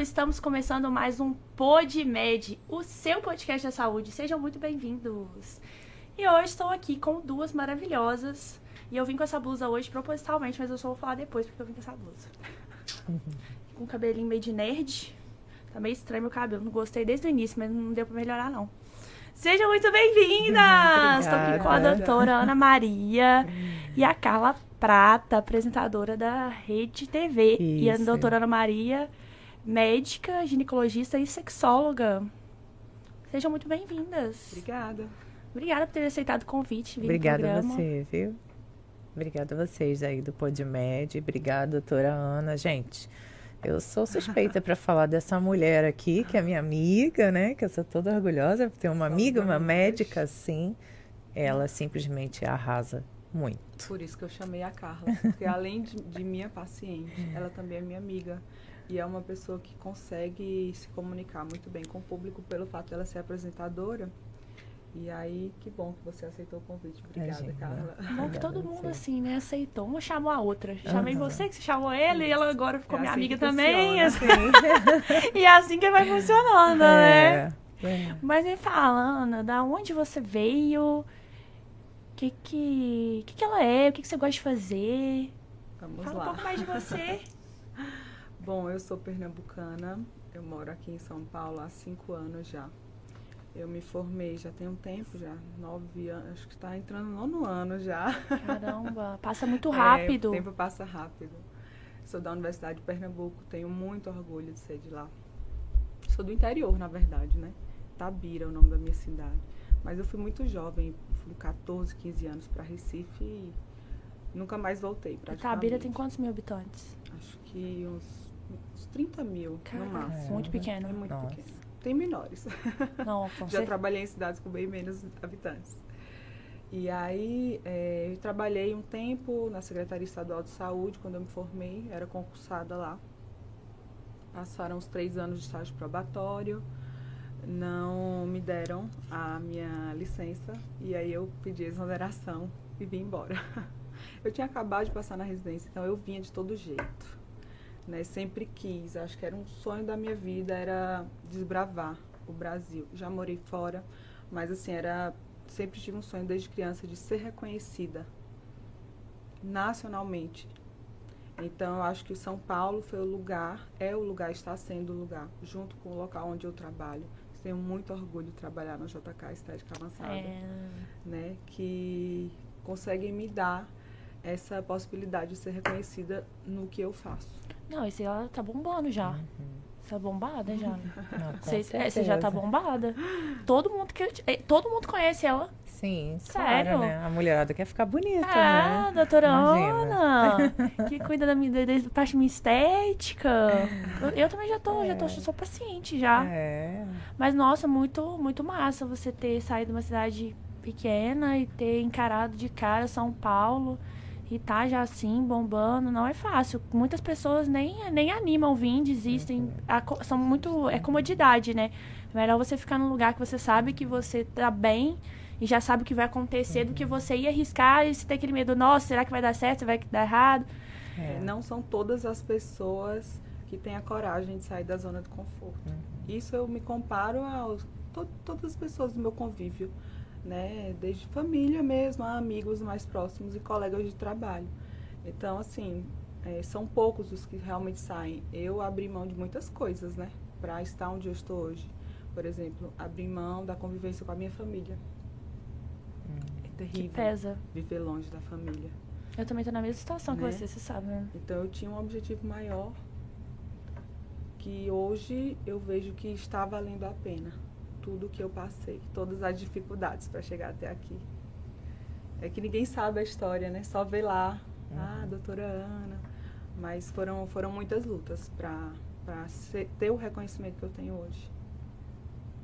estamos começando mais um PodMed, o seu podcast da saúde. Sejam muito bem-vindos. E hoje estou aqui com duas maravilhosas. E eu vim com essa blusa hoje propositalmente, mas eu só vou falar depois porque eu vim com essa blusa. com um cabelinho meio de nerd. Tá meio estranho meu cabelo. Não gostei desde o início, mas não deu pra melhorar, não. Sejam muito bem-vindas! Estou aqui com a doutora Ana Maria e a Carla Prata, apresentadora da Rede TV. Isso. E a doutora Ana Maria, médica, ginecologista e sexóloga. Sejam muito bem-vindas. Obrigada. Obrigada por ter aceitado o convite. Obrigada a você, viu? Obrigada a vocês aí do PodMed. Obrigada, doutora Ana. Gente, eu sou suspeita para falar dessa mulher aqui, que é minha amiga, né? Que eu sou toda orgulhosa por ter uma amiga, uma médica assim. Ela simplesmente arrasa muito. Por isso que eu chamei a Carla. Porque além de, de minha paciente, ela também é minha amiga. E é uma pessoa que consegue se comunicar muito bem com o público pelo fato dela ser apresentadora. E aí, que bom que você aceitou o convite. Obrigada, Imagina. Carla. Bom que todo mundo, você. assim, né, aceitou. Uma chamou a outra. Chamei Aham. você, que você chamou ele, e ela agora ficou É minha assim amiga também. funciona. assim. e é assim que vai funcionando, né? É, é. Mas me fala, Ana, da onde você veio? O que que, que que ela é? O que que você gosta de fazer? Vamos Fala um lá. pouco mais de você. Bom, eu sou pernambucana. Eu moro aqui em São Paulo há cinco anos já. Eu me formei já tem um tempo, já nove anos, acho que está entrando no nono ano já. Caramba, passa muito É, rápido. o tempo passa rápido. Sou da Universidade de Pernambuco, tenho muito orgulho de ser de lá. Sou do interior, na verdade, né? Tabira é o nome da minha cidade. Mas eu fui muito jovem, fui com 14, 15 anos para Recife e nunca mais voltei, praticamente. Itabira tem quantos mil habitantes? Acho que uns 30 mil, Caraca, no máximo. muito pequeno. É muito Nossa. pequeno. Tem menores. Não, Já certeza. trabalhei em cidades com bem menos habitantes. E aí, é, eu trabalhei um tempo na Secretaria Estadual de Saúde, quando eu me formei, era concursada lá. Passaram os três anos de estágio probatório, não me deram a minha licença, e aí eu pedi exoneração e vim embora. Eu tinha acabado de passar na residência, então eu vinha de todo jeito. Né? Sempre quis, acho que era um sonho da minha vida, era desbravar o Brasil. Já morei fora, mas assim, era sempre tive um sonho desde criança de ser reconhecida nacionalmente. Então, eu acho que São Paulo foi o lugar, é o lugar, está sendo o lugar, junto com o local onde eu trabalho. Tenho muito orgulho de trabalhar no JK Estética Avançada, É, né? Que conseguem me dar essa possibilidade de ser reconhecida no que eu faço. Não, esse ela tá bombando já. Você tá bombada já. Você, é, você já tá bombada. Todo mundo, que, é, todo mundo conhece ela. Sim, Sério? claro, né? A mulherada quer ficar bonita, Ah, né? doutora Imagina. Ana, que cuida da minha da, parte minha estética. Eu, eu também já tô, já tô, É. sou paciente já. É. Mas, nossa, muito, muito massa você ter saído de uma cidade pequena e ter encarado de cara São Paulo e tá já assim, bombando. Não é fácil. Muitas pessoas nem, nem animam vir, desistem. A co- são muito. É comodidade, né? Melhor você ficar num lugar que você sabe que você tá bem e já sabe o que vai acontecer do que você ir arriscar e você ter aquele medo, nossa, será que vai dar certo? Vai dar errado? É. É, Não são todas as pessoas que têm a coragem de sair da zona de conforto. Uhum. Isso eu me comparo a to, todas as pessoas do meu convívio, né? Desde família mesmo, a amigos mais próximos e colegas de trabalho. Então, assim, é, são poucos os que realmente saem. Eu abri mão de muitas coisas, né? Para estar onde eu estou hoje. Por exemplo, abri mão da convivência com a minha família. É Que terrível pesa. viver longe da família. Eu também tô na mesma situação que Né? você, você sabe, né? Então eu tinha um objetivo maior que hoje eu vejo que está valendo a pena tudo que eu passei, todas as dificuldades para chegar até aqui. É que ninguém sabe a história, né? Só vê lá, ah, doutora Ana. Mas foram, foram muitas lutas para ter o reconhecimento que eu tenho hoje.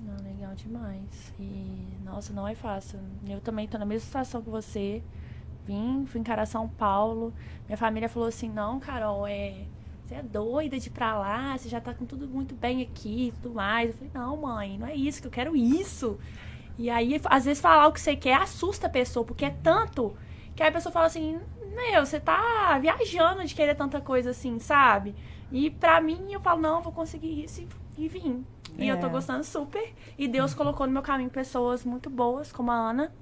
Não, legal demais. E, nossa, não é fácil. Eu também tô na mesma situação que você. Vim, fui encarar São Paulo. Minha família falou assim, não, Carol, é... Você é doida de ir pra lá, você já tá com tudo muito bem aqui e tudo mais. Eu falei, não, mãe, não é isso, que eu quero isso. E aí, às vezes, falar o que você quer assusta a pessoa, porque é tanto que aí a pessoa fala assim, meu, você tá viajando de querer tanta coisa assim, sabe? E pra mim, eu falo, não, eu vou conseguir isso e, e vim. E eu tô É. gostando super. E Deus colocou no meu caminho pessoas muito boas, como a Ana.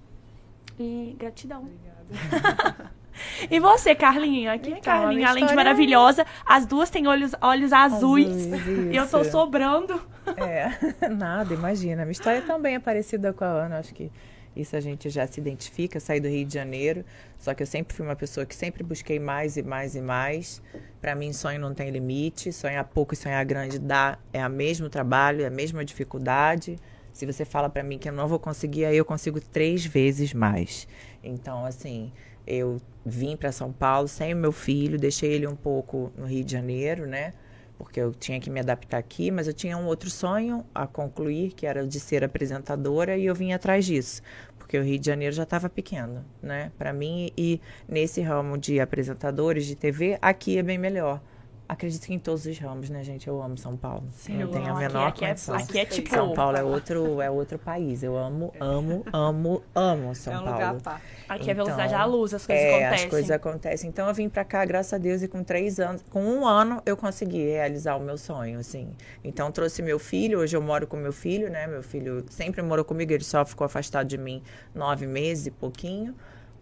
E gratidão. Obrigada. E você, Carlinha? Aqui, Então, Carlinha, além de é- maravilhosa, as duas têm olhos, olhos azuis. Azuis, E eu tô sobrando. É, nada, imagina. A minha história também é parecida com a Ana, acho que isso a gente já se identifica, saí do Rio de Janeiro, só que eu sempre fui uma pessoa que sempre busquei mais e mais e mais. Para mim, sonho não tem limite, sonhar pouco e sonhar grande dá, é o mesmo trabalho, é a mesma dificuldade. Se você fala para mim que eu não vou conseguir, aí eu consigo três vezes mais. Então, assim, eu vim para São Paulo sem o meu filho, deixei ele um pouco no Rio de Janeiro, né? Porque eu tinha que me adaptar aqui, mas eu tinha um outro sonho a concluir, que era de ser apresentadora, e eu vim atrás disso, porque o Rio de Janeiro já estava pequeno, né? Para mim, e nesse ramo de apresentadores de TV, aqui é bem melhor. Acredito que em todos os ramos, né, gente? Eu amo São Paulo. Sim, não tenho a aqui- menor aqui é- condição. aqui é tipo- São Paulo é outro, é outro país. Eu amo, amo, amo, amo São é um Paulo. lugar parte. Aqui é Então, velocidade à luz, as coisas É, acontecem. as coisas acontecem. Então eu vim pra cá, graças a Deus, e com três anos, com um ano eu consegui realizar o meu sonho, assim. Então trouxe meu filho, hoje eu moro com meu filho, né? Meu filho sempre morou comigo, ele só ficou afastado de mim nove meses e pouquinho.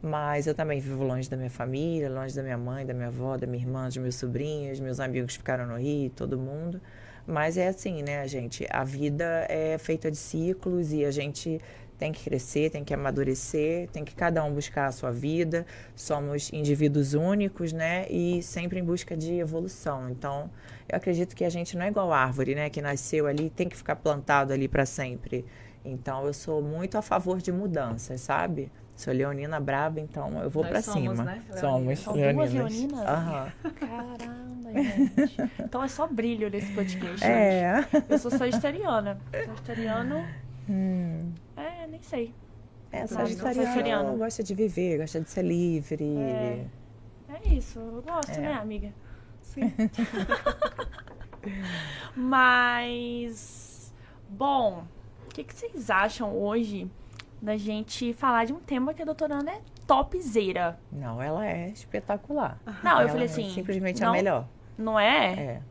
Mas eu também vivo longe da minha família, longe da minha mãe, da minha avó, da minha irmã, dos meus sobrinhos, meus amigos ficaram no Rio, todo mundo. Mas é assim, né, gente? A vida é feita de ciclos e a gente tem que crescer, tem que amadurecer, tem que cada um buscar a sua vida. Somos indivíduos únicos, né? E sempre em busca de evolução. Então, eu acredito que a gente não é igual árvore, né? Que nasceu ali, tem que ficar plantado ali para sempre. Então, eu sou muito a favor de mudanças, sabe? Sou leonina braba, então eu vou para somos, cima. né, Somos São duas leoninas. leoninas? Aham. Caramba, gente. Então é só brilho nesse podcast. gente. É. Eu sou sagitariana. Sagitariano, Hum. é, nem sei. É, sagitariano. gosta de viver, gosta de ser livre. É. É isso, eu gosto, É. né, amiga? Sim. Mas, bom, o que, que vocês acham hoje da gente falar de um tema que a doutora Ana é topzera? Não, ela é espetacular. Não, eu Ela falei é assim, simplesmente não- a melhor. Não é? É.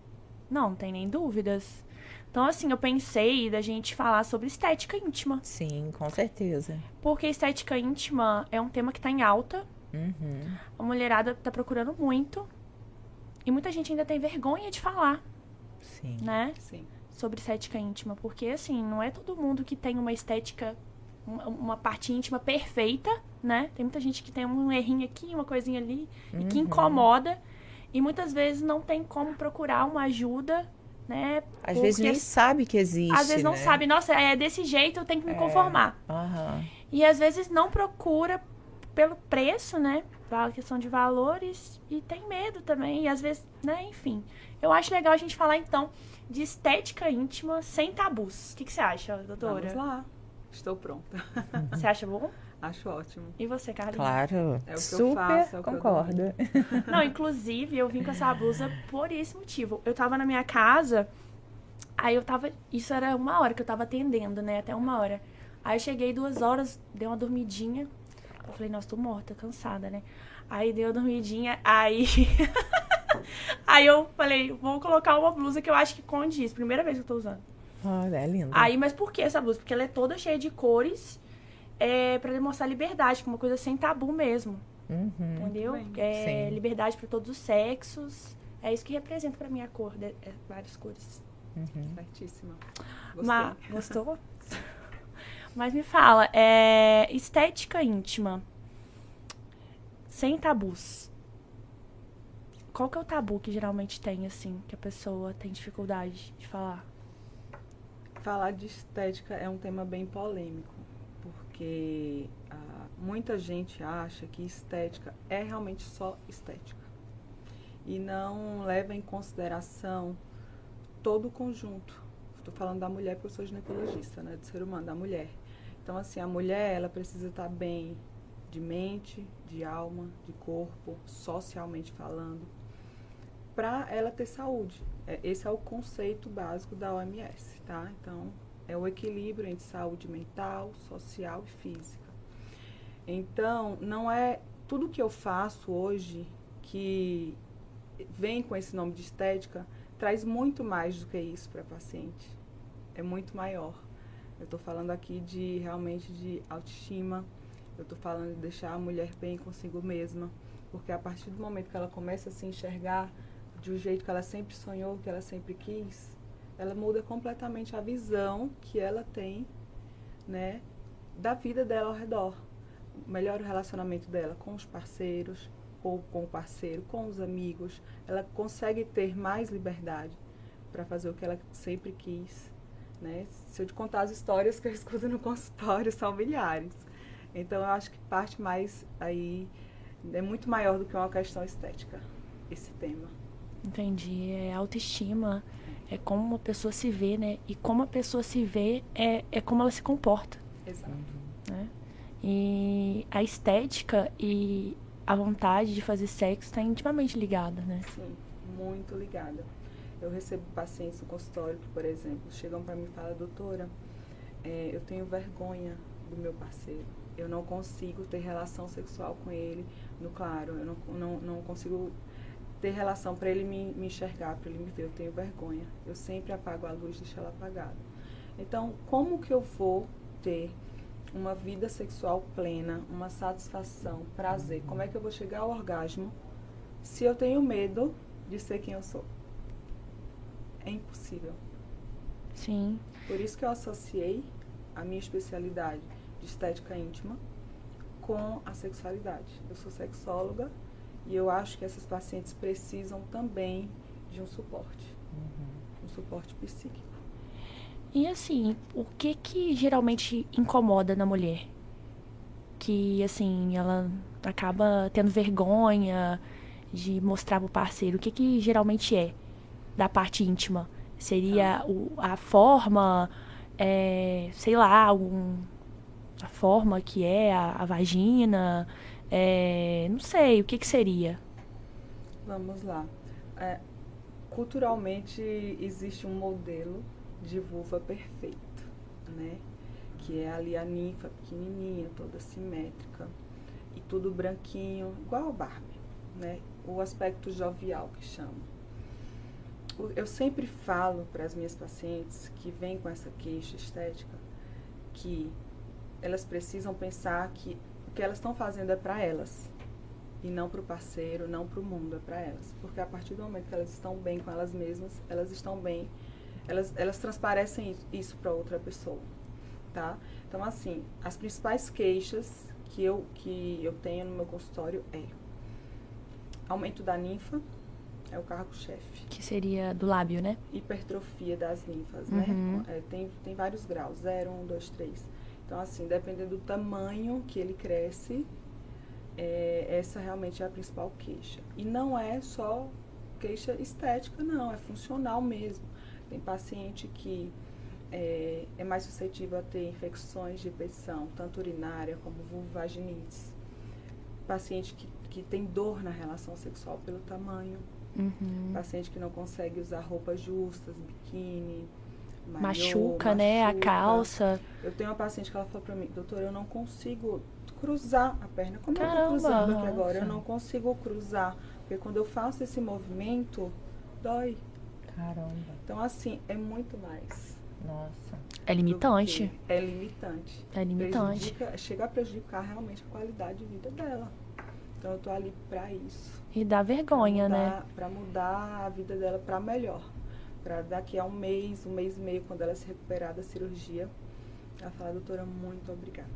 Não, não tem nem dúvidas. Então, assim, eu pensei da gente falar sobre estética íntima. Sim, com certeza. Porque estética íntima é um tema que tá em alta. Uhum. A mulherada tá procurando muito. E muita gente ainda tem vergonha de falar, Sim. né? Sim. Sobre estética íntima. Porque, assim, não é todo mundo que tem uma estética, uma, uma parte íntima perfeita, né? Tem muita gente que tem um errinho aqui, uma coisinha ali, e que Uhum. incomoda. E muitas vezes não tem como procurar uma ajuda, né? Às vezes nem sabe que existe. Às vezes não né? sabe, nossa, é desse jeito, eu tenho que me É. conformar. Aham. E às vezes não procura pelo preço, né? Pela questão de valores e tem medo também. E às vezes, né? Enfim. Eu acho legal a gente falar então de estética íntima sem tabus. O que, que você acha, doutora? Vamos lá. Estou pronta. Você acha bom? Acho ótimo. E você, Carlinhos? Claro. É o que eu Super faço, é o que eu concordo. Não, inclusive, eu vim com essa blusa por esse motivo. Eu tava na minha casa, aí eu tava. Isso era uma hora que eu tava atendendo, né? Até uma hora. Aí eu cheguei duas horas, dei uma dormidinha. Eu falei, nossa, tô morta, cansada, né? Aí dei uma dormidinha, aí. aí eu falei, vou colocar uma blusa que eu acho que condiz. Primeira vez que eu tô usando. Olha, é lindo. Aí, mas por que essa blusa? Porque ela é toda cheia de cores. É, pra demonstrar liberdade, que é uma coisa sem tabu mesmo. Uhum. Entendeu? É, Sim. liberdade para todos os sexos. É isso que representa pra mim a cor, de, é, várias cores. Uhum. Certíssima. Gostei. Ma- gostou? Mas me fala, é, estética íntima, sem tabus. Qual que é o tabu que geralmente tem, assim, que a pessoa tem dificuldade de falar? Falar de estética é um tema bem polêmico, porque ah, muita gente acha que estética é realmente só estética e não leva em consideração todo o conjunto. Estou falando da mulher porque eu sou ginecologista, né, do ser humano, da mulher. Então, assim, a mulher ela precisa estar bem de mente, de alma, de corpo, socialmente falando, para ela ter saúde. É, Esse é o conceito básico da OMS, tá? Então, é o equilíbrio entre saúde mental, social e física. Então, não é tudo que eu faço hoje que vem com esse nome de estética, traz muito mais do que isso para paciente. É muito maior. Eu estou falando aqui de realmente de autoestima. Eu estou falando de deixar a mulher bem consigo mesma, porque a partir do momento que ela começa a se enxergar de um jeito que ela sempre sonhou, que ela sempre quis, ela muda completamente a visão que ela tem, né, da vida dela ao redor. Melhora o relacionamento dela com os parceiros, ou com o parceiro, com os amigos. Ela consegue ter mais liberdade para fazer o que ela sempre quis. Né? Se eu te contar as histórias que eu escuto no consultório, são milhares. Então, eu acho que parte mais aí é muito maior do que uma questão estética, esse tema. Entendi. É autoestima, é como uma pessoa se vê, né? E como a pessoa se vê é, é como ela se comporta. Exato. Né? E a estética e a vontade de fazer sexo está intimamente ligada, né? Sim, muito ligada. Eu recebo pacientes no consultório que, por exemplo, chegam para mim e falam, doutora, é, eu tenho vergonha do meu parceiro. Eu não consigo ter relação sexual com ele no claro. Eu não, não, não consigo ter relação para ele me, me enxergar, para ele me ver. Eu tenho vergonha. Eu sempre apago a luz, deixo ela apagada. Então, como que eu vou ter uma vida sexual plena, uma satisfação, prazer. Como é que eu vou chegar ao orgasmo se eu tenho medo de ser quem eu sou? É impossível. Sim. Por isso que eu associei a minha especialidade de estética íntima com a sexualidade. Eu sou sexóloga e eu acho que essas pacientes precisam também de um suporte, uhum. um suporte psíquico. E assim, o que que geralmente incomoda na mulher? Que assim, ela acaba tendo vergonha de mostrar pro parceiro. O que que geralmente é da parte íntima? Seria ah. o, a forma, é, sei lá, algum, a forma que é a, a vagina, é, não sei, o que que seria? Vamos lá. É, culturalmente existe um modelo de vulva perfeita, né? Que é ali a ninfa pequenininha, toda simétrica e tudo branquinho, igual a Barbie, né? O aspecto jovial que chama. Eu sempre falo para as minhas pacientes que vêm com essa queixa estética que elas precisam pensar que o que elas estão fazendo é para elas e não para o parceiro, não para o mundo, é para elas. Porque a partir do momento que elas estão bem com elas mesmas, elas estão bem elas, elas transparecem isso para outra pessoa, tá? Então, assim, as principais queixas que eu, que eu tenho no meu consultório é aumento da ninfa, é o cargo-chefe. Que seria do lábio, né? Hipertrofia das ninfas, né? uhum. né? É, tem, tem vários graus, 0, 1, 2, 3. Então, assim, dependendo do tamanho que ele cresce, é, essa realmente é a principal queixa. E não é só queixa estética, não, é funcional mesmo. Tem paciente que é, é, mais suscetível a ter infecções de repetição, tanto urinária como vulvaginites. Paciente que, que tem dor na relação sexual pelo tamanho. Uhum. Paciente que não consegue usar roupas justas, biquíni. Maiô, machuca, né? A calça. Eu tenho uma paciente que ela falou pra mim, doutor, eu não consigo cruzar a perna. Como Caramba, eu tô cruzando aqui agora? Eu não consigo cruzar. Porque quando eu faço esse movimento, dói. Caramba. Então, assim, é muito mais. Nossa. É limitante. É limitante. É limitante. chega a prejudicar realmente a qualidade de vida dela. Então, eu tô ali para isso. E dá vergonha, pra mudar, né? Para mudar a vida dela para melhor. Para daqui a um mês, um mês e meio, quando ela se recuperar da cirurgia, ela falar, doutora, muito obrigada.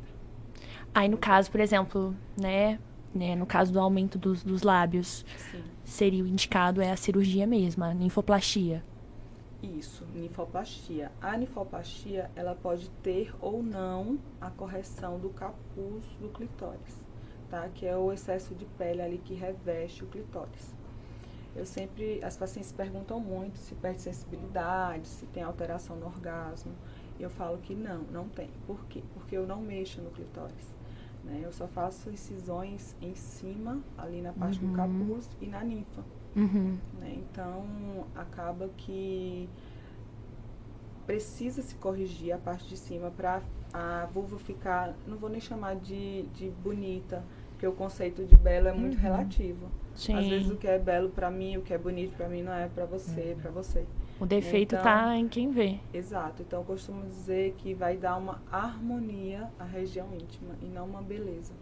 Aí, no caso, por exemplo, né? né no caso do aumento dos, dos lábios. Sim seria o indicado é a cirurgia mesmo, a ninfoplastia. Isso, ninfoplastia. A ninfoplastia, ela pode ter ou não a correção do capuz do clitóris, tá? Que é o excesso de pele ali que reveste o clitóris. Eu sempre, as pacientes perguntam muito se perde sensibilidade, se tem alteração no orgasmo. Eu falo que não, não tem. Por quê? Porque eu não mexo no clitóris. Né? Eu só faço incisões em cima, ali na parte uhum. do capuz e na ninfa. Uhum. Né? Então, acaba que precisa se corrigir a parte de cima para a vulva ficar, não vou nem chamar de, de bonita, Porque o conceito de belo é muito Uhum. relativo. Sim. Às vezes o que é belo pra mim, o que é bonito pra mim não é pra você, Uhum. pra você. O defeito Então- tá em quem vê. Exato. Então eu costumo dizer que vai dar uma harmonia à região íntima e não uma beleza,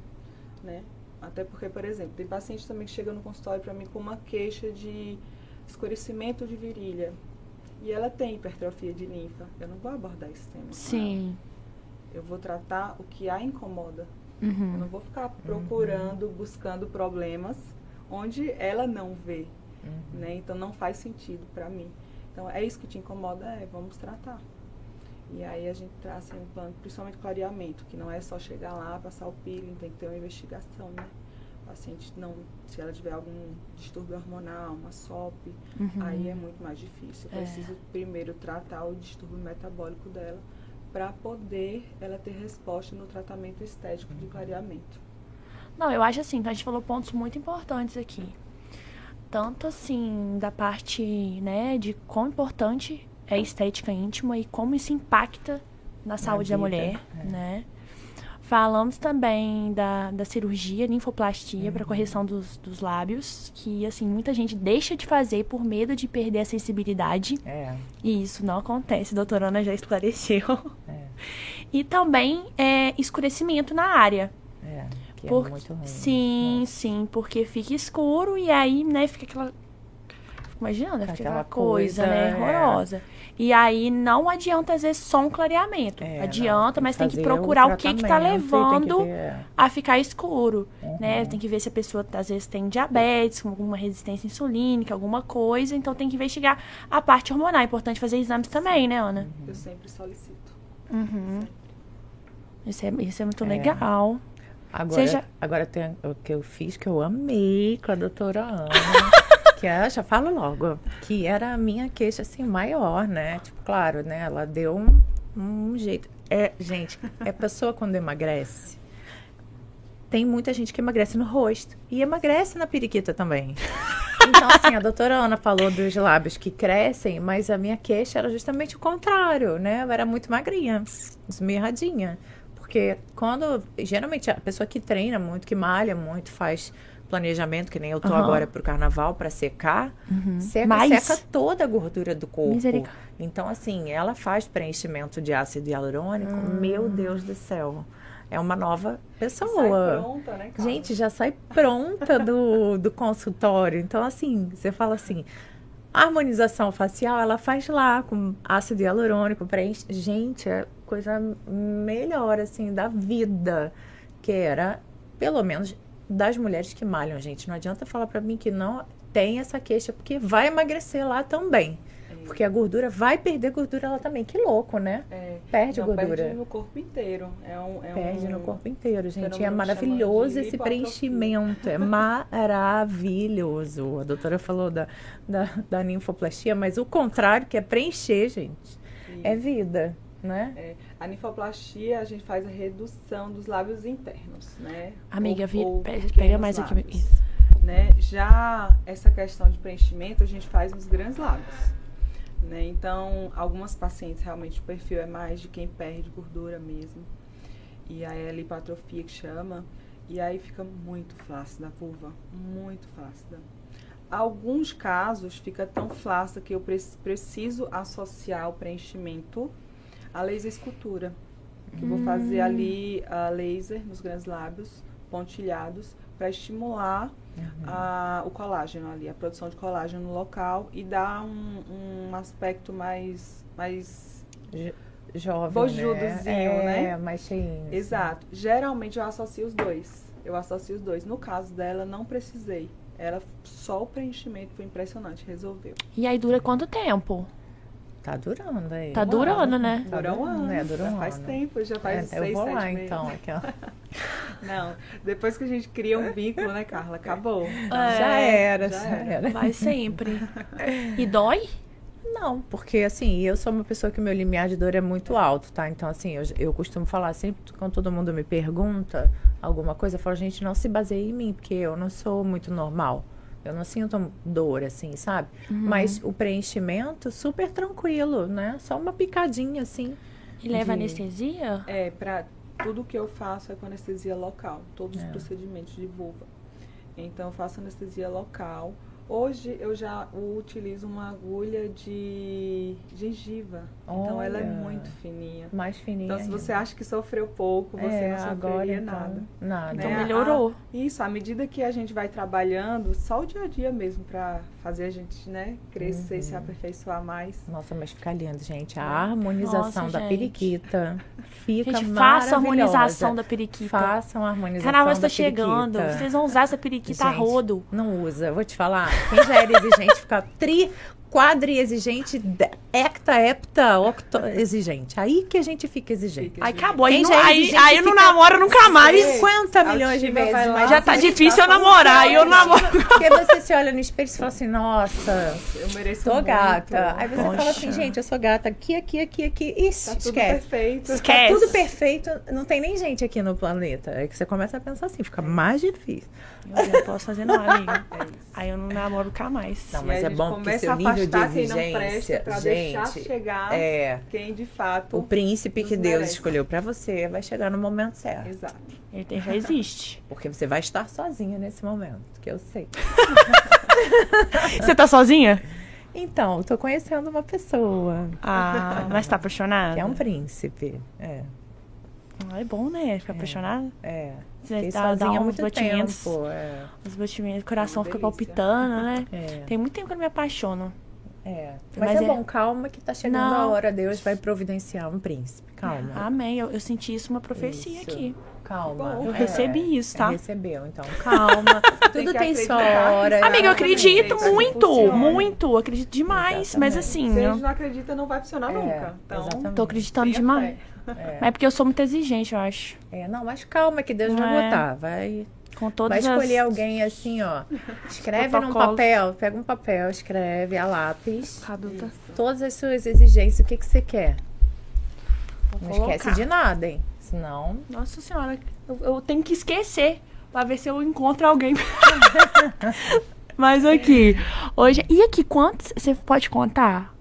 né? Até porque, por exemplo, tem paciente também que chega no consultório para mim com uma queixa de escurecimento de virilha. E ela tem hipertrofia de linfa. Eu não vou abordar esse tema. com Sim. Eu vou tratar o que a incomoda. Eu não Uhum. vou ficar procurando, buscando problemas onde ela não vê, Uhum. né? Então não faz sentido para mim. Então é isso que te incomoda, é, vamos tratar. E aí a gente traz assim, um plano, principalmente clareamento, que não é só chegar lá, passar o peeling, tem que ter uma investigação, né? O paciente não, se ela tiver algum distúrbio hormonal, uma SOP, Uhum. aí é muito mais difícil. Eu É. preciso primeiro tratar o distúrbio metabólico dela para poder ela ter resposta no tratamento estético de clareamento. Não, eu acho assim, então a gente falou pontos muito importantes aqui. Tanto assim, da parte, né, de quão importante é a estética íntima e como isso impacta na saúde da vida, mulher, é. né? Falamos também da, da cirurgia, linfoplastia, Uhum. para correção dos, dos lábios, que, assim, muita gente deixa de fazer por medo de perder a sensibilidade. É, E isso não acontece, a doutora Ana já esclareceu. é, E também é, escurecimento na área. é. Que Por- é muito ruim. Sim, né? sim, porque fica escuro e aí, né, fica aquela. Imaginando, né, fica aquela, Aquela coisa, coisa, né, é. horrorosa. E aí não adianta, às vezes, só um clareamento. É, adianta, não, mas tem que o procurar o, que tá e tem que levando é. a ficar escuro, né? Uhum. Tem que ver se a pessoa, às vezes, tem diabetes, com alguma resistência insulínica, alguma coisa. Então tem que investigar a parte hormonal. É importante fazer exames também, né, Ana? Eu sempre solicito. Uhum. Isso é, isso é muito É. legal. Agora, Seja- agora tem o que eu fiz que eu amei com a doutora Ana. que é, já falo logo, que era a minha queixa assim maior, né? Tipo, claro, né? Ela deu um, um jeito. É, gente, é pessoa quando emagrece. Tem muita gente que emagrece no rosto e emagrece na periquita também. Então, assim, a doutora Ana falou dos lábios que crescem, mas a minha queixa era justamente o contrário, né? Eu era muito magrinha, esmirradinha. Porque quando, geralmente, a pessoa que treina muito, que malha muito, faz planejamento, que nem eu tô Aham. agora pro carnaval para secar, seca, Mas- seca toda a gordura do corpo. Misericórdia. Então, assim, ela faz preenchimento de ácido hialurônico, Ah. meu Deus do céu. É uma nova Sai pessoa. pronta, né? Gente, já sai pronta do, do consultório. Então, assim, você fala assim, a harmonização facial, ela faz lá com ácido hialurônico, preenche. Gente, é coisa melhor, assim, da vida. Que era, pelo menos, das mulheres que malham, gente. Não adianta falar pra mim que não tem essa queixa, porque vai emagrecer lá também. É. Porque a gordura vai perder gordura lá também. Que louco, né? É, Perde não, gordura. Perde no corpo inteiro. É um, é Perde um, no corpo inteiro, gente. É maravilhoso esse preenchimento. É maravilhoso. A doutora falou da, da, da ninfoplastia, mas o contrário, que é preencher, gente. É vida, né? É, a ninfoplastia, a gente faz a redução dos lábios internos, né? Amiga, Ou- vi, ou pe- pequenos pega mais aqui. lábios, Isso. Né? Já essa questão de preenchimento, a gente faz nos grandes lábios. Né? Então, algumas pacientes, realmente, o perfil é mais de quem perde gordura mesmo. E aí é a lipoatrofia que chama. E aí fica muito flácida a vulva. Muito flácida. Alguns casos fica tão flácida que eu pre- preciso associar o preenchimento à laser escultura. Que eu vou fazer ali a laser nos grandes lábios, pontilhados, para estimular a- o colágeno ali, a produção de colágeno no local e dar um, um aspecto mais, mais Jovem, Bojudozinho, né? né? É, mais cheinho. assim. Exato. Geralmente eu associo os dois. Eu associo os dois. No caso dela, não precisei. Ela só o preenchimento foi impressionante, resolveu. E aí dura quanto tempo? Tá durando aí. Tá durando, né? Tá Dura um ano. né? Dura um já faz ano. tempo, já faz É, seis, eu vou lá, meses. então. Aqui, ó. Não, depois que a gente cria um vínculo, né, Carla? Acabou. É, já era, já já, era. era. Vai sempre. E dói? Não, porque assim, eu sou uma pessoa que meu limiar de dor é muito alto, tá? Então, assim, eu, eu costumo falar sempre, quando todo mundo me pergunta alguma coisa, eu falo, gente, não se baseie em mim, porque eu não sou muito normal. Eu não sinto dor, assim, sabe? Mas o preenchimento, super tranquilo, né? Só uma picadinha, assim. E leva De- anestesia? É, pra tudo que eu faço é com anestesia local, todos É. os procedimentos de vulva. Então eu faço anestesia local. Hoje eu já utilizo uma agulha de gengiva. Então ela é muito fininha. Mais fininha. Então se ainda. você acha que sofreu pouco, você é, não sofreria agora então, nada. Nada. Então né? melhorou. Isso, à medida que a gente vai trabalhando, só o dia a dia mesmo pra fazer a gente, né, crescer, Uhum. se aperfeiçoar mais. Nossa, mas fica lindo, gente. A harmonização Nossa, da gente. periquita fica Gente, faça a harmonização da periquita. Façam a harmonização Carnaval da está chegando. Vocês vão usar essa periquita a Gente, rodo. Não usa, vou te falar. Quem já era exigente fica tri, quadri exigente, hecta, hepta, octo exigente. Aí que a gente fica exigente. Fica Aí acabou. Aí, Quem não, já é aí, exigente aí eu não namoro nunca mais. Sim. 50 A milhões de vezes, lá, mas Já tá difícil eu namorar. E eu namoro. Porque você se olha no espelho e fala assim, nossa, Eu mereço tô muito. gata. Aí você fala Poxa. assim, gente, eu sou gata aqui, aqui, aqui, aqui. Ixi, Tá tudo esquece. perfeito. Tá Esquece. tudo perfeito, não tem nem gente aqui no planeta. É que você começa a pensar assim, fica mais difícil. Eu não posso fazer não, amiga. É isso. Aí eu não namoro nunca mais. Não, mas aí é bom porque seu a nível de não exigência, deixar gente, chegar é quem de fato. o príncipe que Deus merece. escolheu pra você vai chegar no momento certo. Exato. Ele tem- já existe. Porque você vai estar sozinha nesse momento, que eu sei. Você tá sozinha? Então, tô conhecendo uma pessoa Ah, mas tá apaixonada? que é um príncipe. É, Ah, é bom, né? Ficar apaixonada. é. Você Fiquei dá, dá sozinha há uns muito batimentos. tempo. É, Os batimentos, o coração Uma fica delícia. palpitando, né? é, Tem muito tempo que eu não me apaixono. É. Mas, Mas é, é- bom, calma que tá chegando Não. a hora. Deus vai providenciar um príncipe. Calma. Amém. Eu, eu senti isso uma profecia Isso. aqui. Calma. Bom, Eu É, recebi isso, tá? Recebeu, então calma. Tudo que tem sua hora. Amiga, eu acredito muito, muito. Acredito demais. Mas Exatamente. assim, Se a gente não acredita, não vai funcionar É, nunca. Então, exatamente. tô acreditando tenha demais. É. Mas é porque eu sou muito exigente, eu acho. É, não, mas calma que Deus vai É. botar. Vai, Com vai todas escolher as... alguém assim, ó. Escreve num papel, pega um papel, escreve a lápis. Caduta. Todas as suas exigências, o que, que você quer. Vou Não esquece colocar. de nada, hein? Senão. Nossa senhora, eu, eu tenho que esquecer pra ver se eu encontro alguém. Mas aqui, hoje. E aqui, quantos. Você pode contar?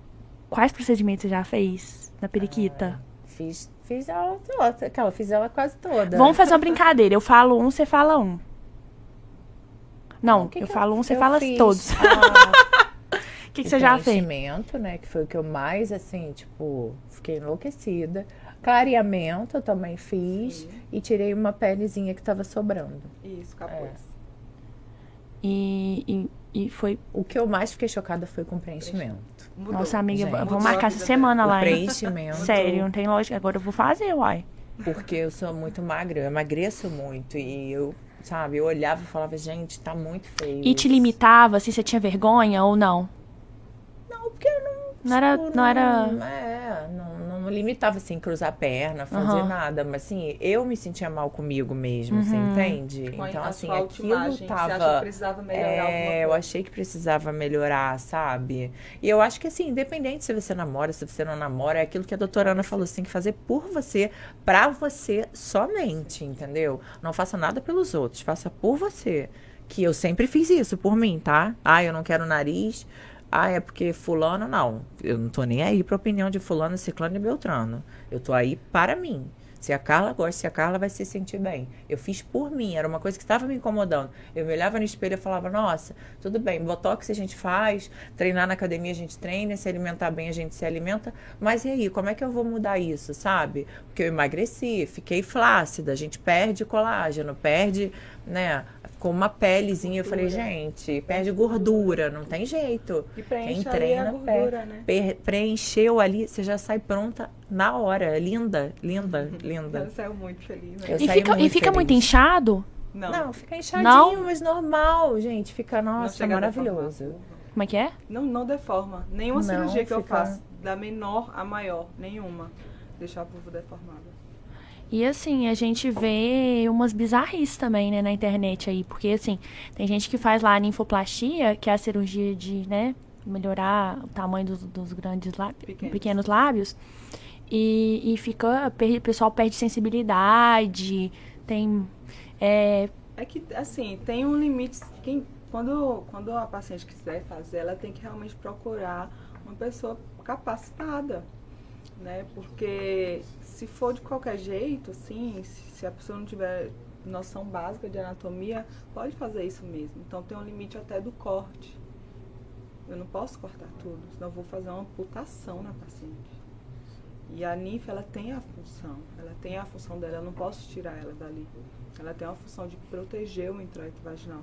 Quais procedimentos você já fez na periquita? Fiz, fiz ela toda. Aquela, fiz ela quase toda. Vamos fazer uma brincadeira. Eu falo um, você fala um. Não, que eu que falo um, você eu fala fiz? todos. O Ah, que, que você já fez? preenchimento, né? Que foi o que eu mais, assim, tipo, fiquei enlouquecida. Clareamento eu também fiz. Sim. E tirei uma pelezinha que tava sobrando. Isso, capuz. E, e, e foi. O que eu mais fiquei chocada foi com o preenchimento. Mudou. Nossa, amiga, gente. Mudou marcar essa semana lá, preenchimento. Sério, não tem lógica. Agora eu vou fazer, uai. Porque eu sou muito magra, eu emagreço muito. E eu, sabe, eu olhava e falava, gente, tá muito feio. E te limitava, assim, você tinha vergonha ou não? Não, porque eu não. Não era. tipo, Não era. É, não, não, limitava assim, cruzar a perna, fazer Aham. nada. Mas assim, eu me sentia mal comigo mesmo, você Uhum. entende? Com Então, a assim, sua aquilo autoimagem, Você acha que tava. precisava melhorar É, eu achei que precisava melhorar, sabe? E eu acho que assim, independente se você namora, se você não namora, é aquilo que a doutora Ana falou, você tem que fazer por você, pra você somente, entendeu? Não faça nada pelos outros, faça por você. Que eu sempre fiz isso por mim, tá? Ah, eu não quero nariz. Ah, é porque fulano, não. Eu não tô nem aí pra opinião de fulano, ciclano e beltrano. Eu tô aí para mim. Se a Carla gosta, se a Carla vai se sentir bem. Eu fiz por mim, era uma coisa que estava me incomodando. Eu me olhava no espelho e falava, nossa, tudo bem, botox a gente faz, treinar na academia a gente treina, se alimentar bem a gente se alimenta, mas e aí, como é que eu vou mudar isso, sabe? Porque eu emagreci, fiquei flácida, a gente perde colágeno, perde, né, com uma pelezinha. Eu falei, Gordura. gente, perde gordura, não tem jeito. E preenche Quem ali treina, a gordura, né? Preencheu ali, você já sai pronta na hora. Linda, linda, linda. Ela saiu muito feliz, né? Eu E fica, e muito fica muito inchado? Não, Não, fica inchadinho, Não? mas normal, gente. Fica, nossa, maravilhoso. Como é que é? Não, não deforma. Nenhuma Não, cirurgia que eu fica- faço, da menor a maior, nenhuma, deixar a vulva deformada. E assim, a gente vê umas bizarrices também, né, na internet aí. Porque, assim, tem gente que faz lá a ninfoplastia, que é a cirurgia de, né, melhorar o tamanho dos, dos grandes lábios, Pequenos. pequenos lábios. E, e fica, o pessoal perde sensibilidade, tem... É, É que, assim, tem um limite. Quem, quando, quando a paciente quiser fazer, ela tem que realmente procurar uma pessoa capacitada. né? Porque se for de qualquer jeito, assim, se, a pessoa não tiver noção básica de anatomia, pode fazer isso mesmo. Então tem um limite até do corte. Eu não posso cortar tudo, senão eu vou fazer uma amputação na paciente. E a ninfa, ela tem a função, ela tem a função dela, eu não posso tirar ela dali. Ela tem a função de proteger o introito vaginal.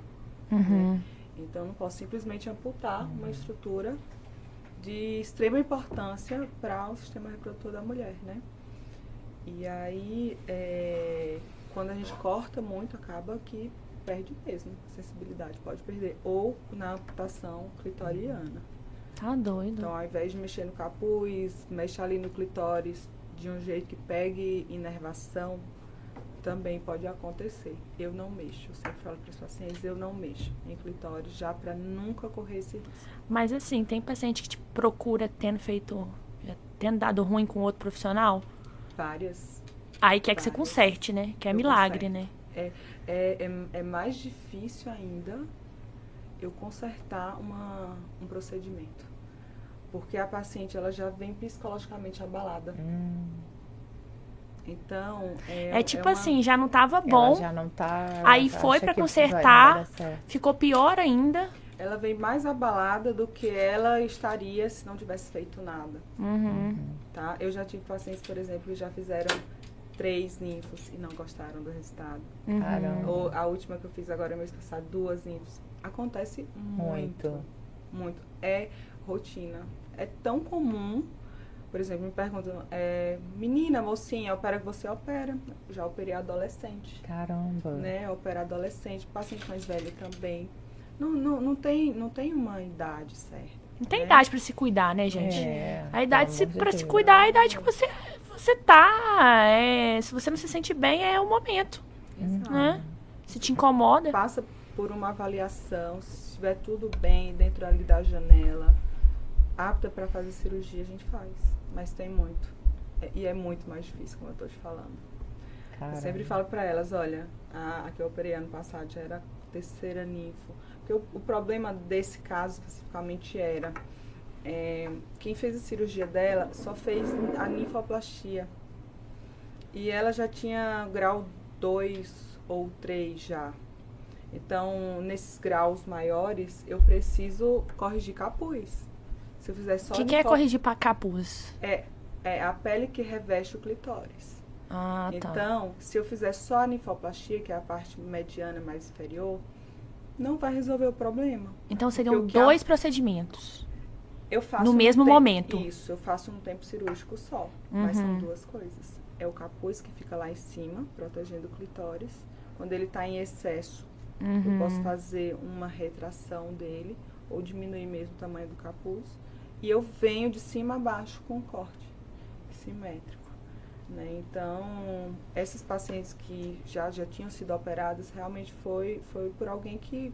Uhum. Né? Então eu não posso simplesmente amputar uma estrutura de extrema importância para o sistema reprodutor da mulher, né? E aí, é, quando a gente corta muito, acaba que perde mesmo a sensibilidade, pode perder. Ou na amputação clitoriana. Tá doido. Então, ao invés de mexer no capuz, mexe ali no clitóris de um jeito que pegue inervação, também pode acontecer. Eu não mexo. Eu sempre falo para os pacientes, eu não mexo em clitóris já para nunca correr esse risco. Mas assim, tem paciente que te procura tendo feito, tendo dado ruim com outro profissional, Várias. aí quer que você Várias. conserte, né? Que é milagre, conserto. né? É, é, é, é mais difícil ainda eu consertar uma, um procedimento. Porque a paciente ela já vem psicologicamente abalada. Hum, Então, é, É tipo uma- assim, já não tava ela bom, já não tá. Aí já foi que consertar. ficou pior ainda. Ela vem mais abalada do que ela estaria se não tivesse feito nada. Uhum. Tá? Eu já tive pacientes, por exemplo, que já fizeram três ninfos e não gostaram do resultado. Uhum. Caramba. Ou a última que eu fiz agora mês passado, duas ninfos. Acontece muito. Muito. Muito. É rotina. É tão comum. Por exemplo, me perguntam, é, menina, mocinha, opera que você opera. Já operei adolescente. Caramba. Né? Opera adolescente, paciente mais velho também. Não, não, não, tem, não tem uma idade certa. Não tem né? idade pra se cuidar, né, gente? É, A idade se, de pra se Deus. cuidar, é a idade que você, você tá. é, se você não se sente bem, é o momento, Exato. né? Se te incomoda. Passa por uma avaliação, se estiver tudo bem dentro ali da janela, apta para fazer cirurgia, a gente faz. Mas tem muito. É- E é muito mais difícil, como eu tô te falando. Caramba. Eu sempre falo para elas, olha, a, a que eu operei ano passado já era terceira ninfo. Porque o, o problema desse caso especificamente era é, quem fez a cirurgia dela só fez a ninfoplastia. E ela já tinha grau 2 ou 3 já. Então, nesses graus maiores, eu preciso corrigir capuz. Se eu fizer só O que, que é corrigir pra capuz? É, é a pele que reveste o clitóris. Ah, tá. Então, se eu fizer só a ninfoplastia, que é a parte mediana mais inferior, não vai resolver o problema. Então seriam dois procedimentos. Eu faço No um mesmo tempo- momento. Isso, eu faço um tempo cirúrgico só. Mas são Uhum. duas coisas. É o capuz que fica lá em cima, protegendo o clitóris. Quando ele está em excesso, eu Uhum. posso fazer uma retração dele ou diminuir mesmo o tamanho do capuz. E eu venho de cima a baixo com um corte simétrico. Né? Então, essas pacientes que já, já tinham sido operadas, realmente foi, foi por alguém que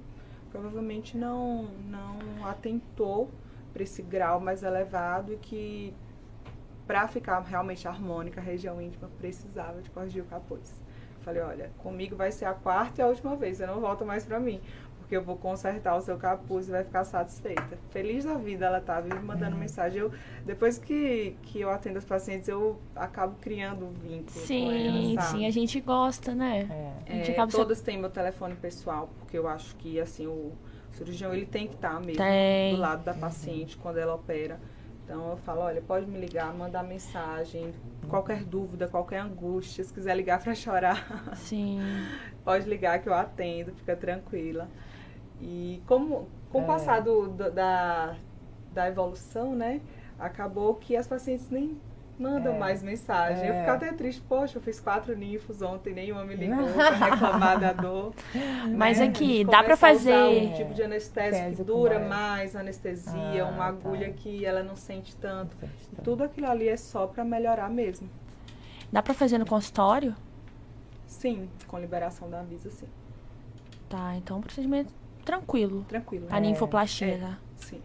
provavelmente não, não atentou para esse grau mais elevado e que, para ficar realmente harmônica, a região íntima precisava de corrigir o capuz. Falei, olha, comigo vai ser a quarta e a última vez, você não volta mais para mim, porque eu vou consertar o seu capuz e vai ficar satisfeita. Feliz da vida ela tá, vive mandando mensagem. Eu, depois que, que eu atendo os pacientes, eu acabo criando um vínculo Sim, sabe? sim, a gente gosta, né? É. A gente É, acaba se- todas têm meu telefone pessoal, porque eu acho que assim o cirurgião ele tem que estar mesmo Tem. do lado da paciente quando ela opera. Então eu falo, olha, pode me ligar, mandar mensagem, qualquer dúvida, qualquer angústia, se quiser ligar para chorar, Sim. pode ligar que eu atendo, fica tranquila. E como com o É. passar do- do- da, da evolução, né, acabou que as pacientes nem mandam É. mais mensagem. Eu É. fico até triste, poxa, eu fiz quatro ninfos ontem, nenhuma me ligou pra reclamar da dor. Mas né? aqui, dá pra começa a usar fazer- um tipo de anestésico que dura mais. mais anestesia, Ah, uma tá. agulha que ela não sente tanto. Tá. Tudo aquilo ali é só pra melhorar mesmo. Dá pra fazer no consultório? Sim, com liberação da Anvisa, sim. Tá, então procedimento tranquilo. Tranquilo. A né? ninfoplastia, É. tá? Sim.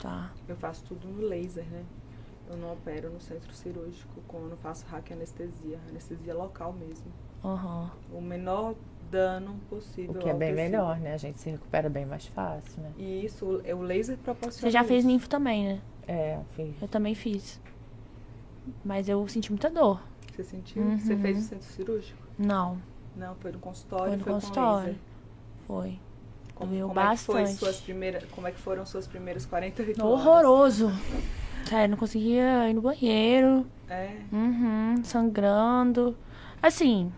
Tá. Eu faço tudo no laser, né? Eu não opero no centro cirúrgico, como eu não faço hack anestesia, anestesia local mesmo. Aham. O menor dano possível. O que é bem tecido. melhor, né? A gente se recupera bem mais fácil, né? E isso, é o laser proporciona Você já fez ninfo também, né? É, fiz. Eu também fiz. Mas eu senti muita dor. Você sentiu? Você Uhum. fez o centro cirúrgico? Não, Não, foi no consultório, foi no foi com consultório. laser. Foi. Como, como é que foi bastante. suas primeiras, como é que foram suas primeiras 48 horas? Horroroso. Sério, não conseguia ir no banheiro. É. Uhum, sangrando. Assim,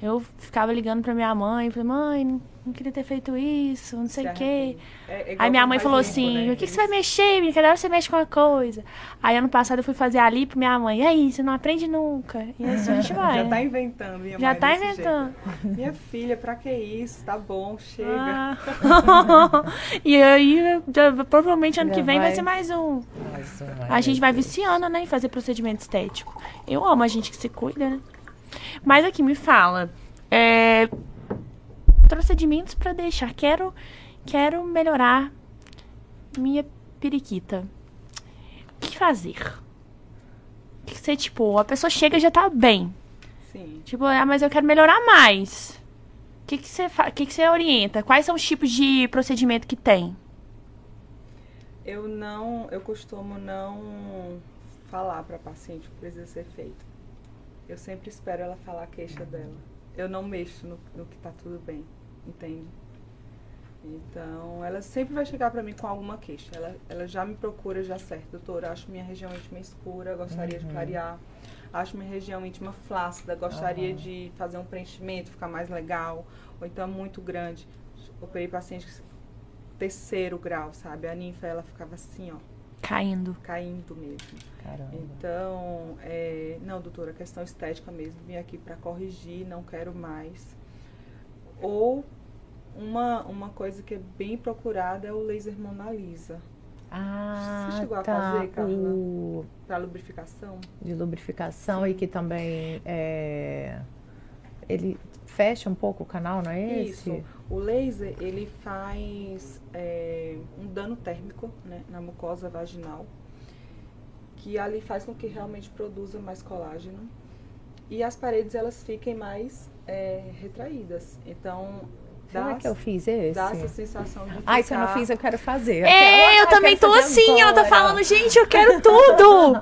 eu ficava ligando pra minha mãe, falei, mãe, não, queria ter feito isso, não sei o quê. É- é Aí minha mãe falou assim, né? o que, que você vai mexer, menina? Cada hora você mexe com uma coisa. Aí ano passado eu fui fazer a lipo, minha mãe, e aí, você não aprende nunca. E assim a gente vai. Já né? tá inventando, minha Já mãe tá desse inventando. jeito. Minha filha, pra que isso? Tá bom, chega. Ah. e aí, já- provavelmente ano Já que vem vai vai. ser mais um. Mais um, A gente vai Deus. viciando, né, em fazer procedimento estético. Eu amo a gente que se cuida, né? Mas aqui, me fala. É... Procedimentos pra deixar. Quero, quero melhorar minha periquita. O que fazer? O que você, tipo, a pessoa chega e já tá bem. Sim. Tipo, ah, mas eu quero melhorar mais. O que, que, você, fa... que, que você orienta? Quais são os tipos de procedimento que tem? Eu não, eu costumo não falar pra paciente o que precisa ser feito. Eu sempre espero ela falar a queixa dela. Eu não mexo no, no que tá tudo bem, entende? Então, ela sempre vai chegar pra mim com alguma queixa. Ela, ela já me procura já certo, doutora, acho minha região íntima escura, gostaria de Uhum. clarear. Acho minha região íntima flácida, gostaria Aham. de fazer um preenchimento, ficar mais legal. Ou então muito grande. Operei paciente terceiro grau, sabe? A ninfa, ela ficava assim, ó, Caindo. caindo mesmo. Caramba. Então, é, não, doutora, questão estética mesmo. Vim aqui para corrigir, não quero mais. Ou uma, uma coisa que é bem procurada é o laser Mona Lisa. Ah, Você chegou a tá. fazer, Carla? O Para lubrificação. de lubrificação e que também é, ele fecha um pouco o canal, não é esse? Isso. O laser, ele faz é, um dano térmico né, na mucosa vaginal, que ali faz com que realmente produza mais colágeno. E as paredes, elas fiquem mais é, retraídas. Então, Será dá, que eu fiz esse? dá essa sensação de Ai, se eu não fiz, eu quero fazer. É, Aquela- eu também tô assim, ela tá agora. falando, gente, eu quero tudo.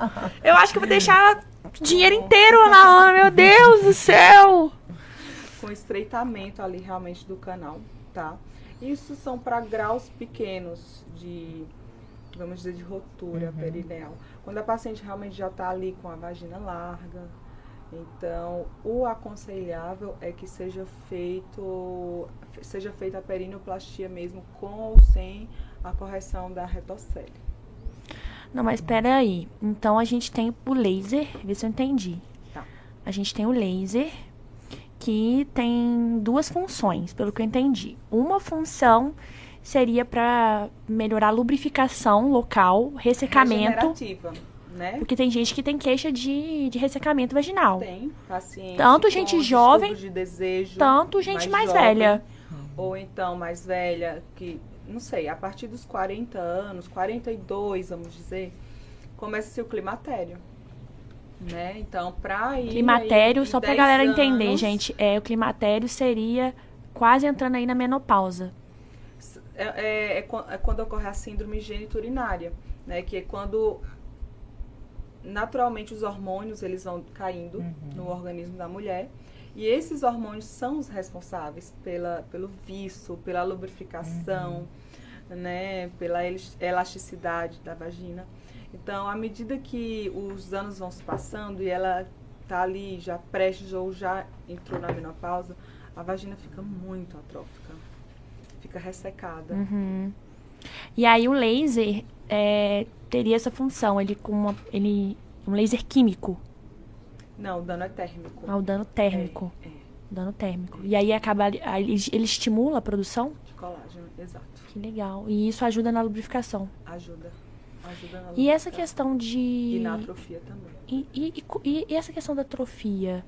Eu acho que eu vou deixar o dinheiro inteiro lá meu Deus do céu. com estreitamento ali realmente do canal, tá? Isso são para graus pequenos de, vamos dizer, de rotura perineal. Quando a paciente realmente já está ali com a vagina larga, então o aconselhável é que seja feito, seja feita a perineoplastia mesmo com ou sem a correção da retocele. Não, mas pera aí. Então a gente tem o laser, vê se eu entendi. Tá. A gente tem o laser que tem duas funções, pelo que eu entendi. Uma função seria para melhorar a lubrificação local, ressecamento, Regenerativa, né? porque tem gente que tem queixa de, de ressecamento vaginal. Tem paciente Tanto gente jovem, de desejo, Tanto gente mais, jovem, velha. ou então mais velha, que, não sei, a partir dos 40 anos, 42, vamos dizer, começa-se o climatério. Né? Então, pra ir. Climatério, aí, só pra 10 galera entender, anos, gente, é, o climatério seria quase entrando aí na menopausa. É, é- é é quando ocorre a síndrome geniturinária, né? Que é quando naturalmente os hormônios eles vão caindo no organismo da mulher. E esses hormônios são os responsáveis pela, pelo viço, pela lubrificação, né, pela elasticidade da vagina. Então, à medida que os anos vão se passando e ela tá ali já prestes ou já entrou na menopausa, a vagina fica muito atrófica, fica ressecada. Uhum. E aí o laser é, teria essa função, ele com uma, ele um laser químico, Não, o dano é térmico. ah, o dano térmico, É, é, dano térmico. E aí acaba ele, ele estimula a produção? de colágeno, exato. Que legal. E isso ajuda na lubrificação. Ajuda. Ajuda na E essa questão de E na atrofia também. E, e- e e- essa questão da atrofia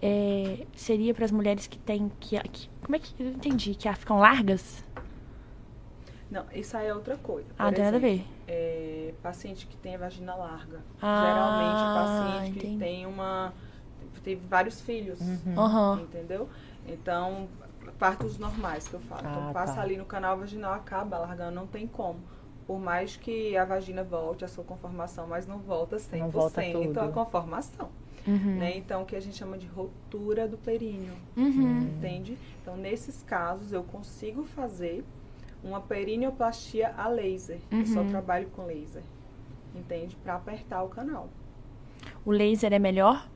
é, seria para as mulheres que têm que, que- como é que eu entendi que ficam largas? Não, isso aí é outra coisa. Ah, Por não tem nada a ver. é, paciente que tem a vagina larga. Ah, Geralmente paciente que entendi. tem uma. teve vários filhos. Aham. Entendeu? Então, partos normais que eu falo. Ah, então passa tá. ali no canal vaginal, acaba largando, não tem como. por mais que a vagina volte a sua conformação, mas não volta 100% Não volta tudo. a conformação. Uhum. Né? Então, o que a gente chama de rotura do períneo, Uhum. entende? Então, nesses casos, eu consigo fazer uma perineoplastia a laser. Eu só Uhum. trabalho com laser, entende? Para apertar o canal. O laser é melhor?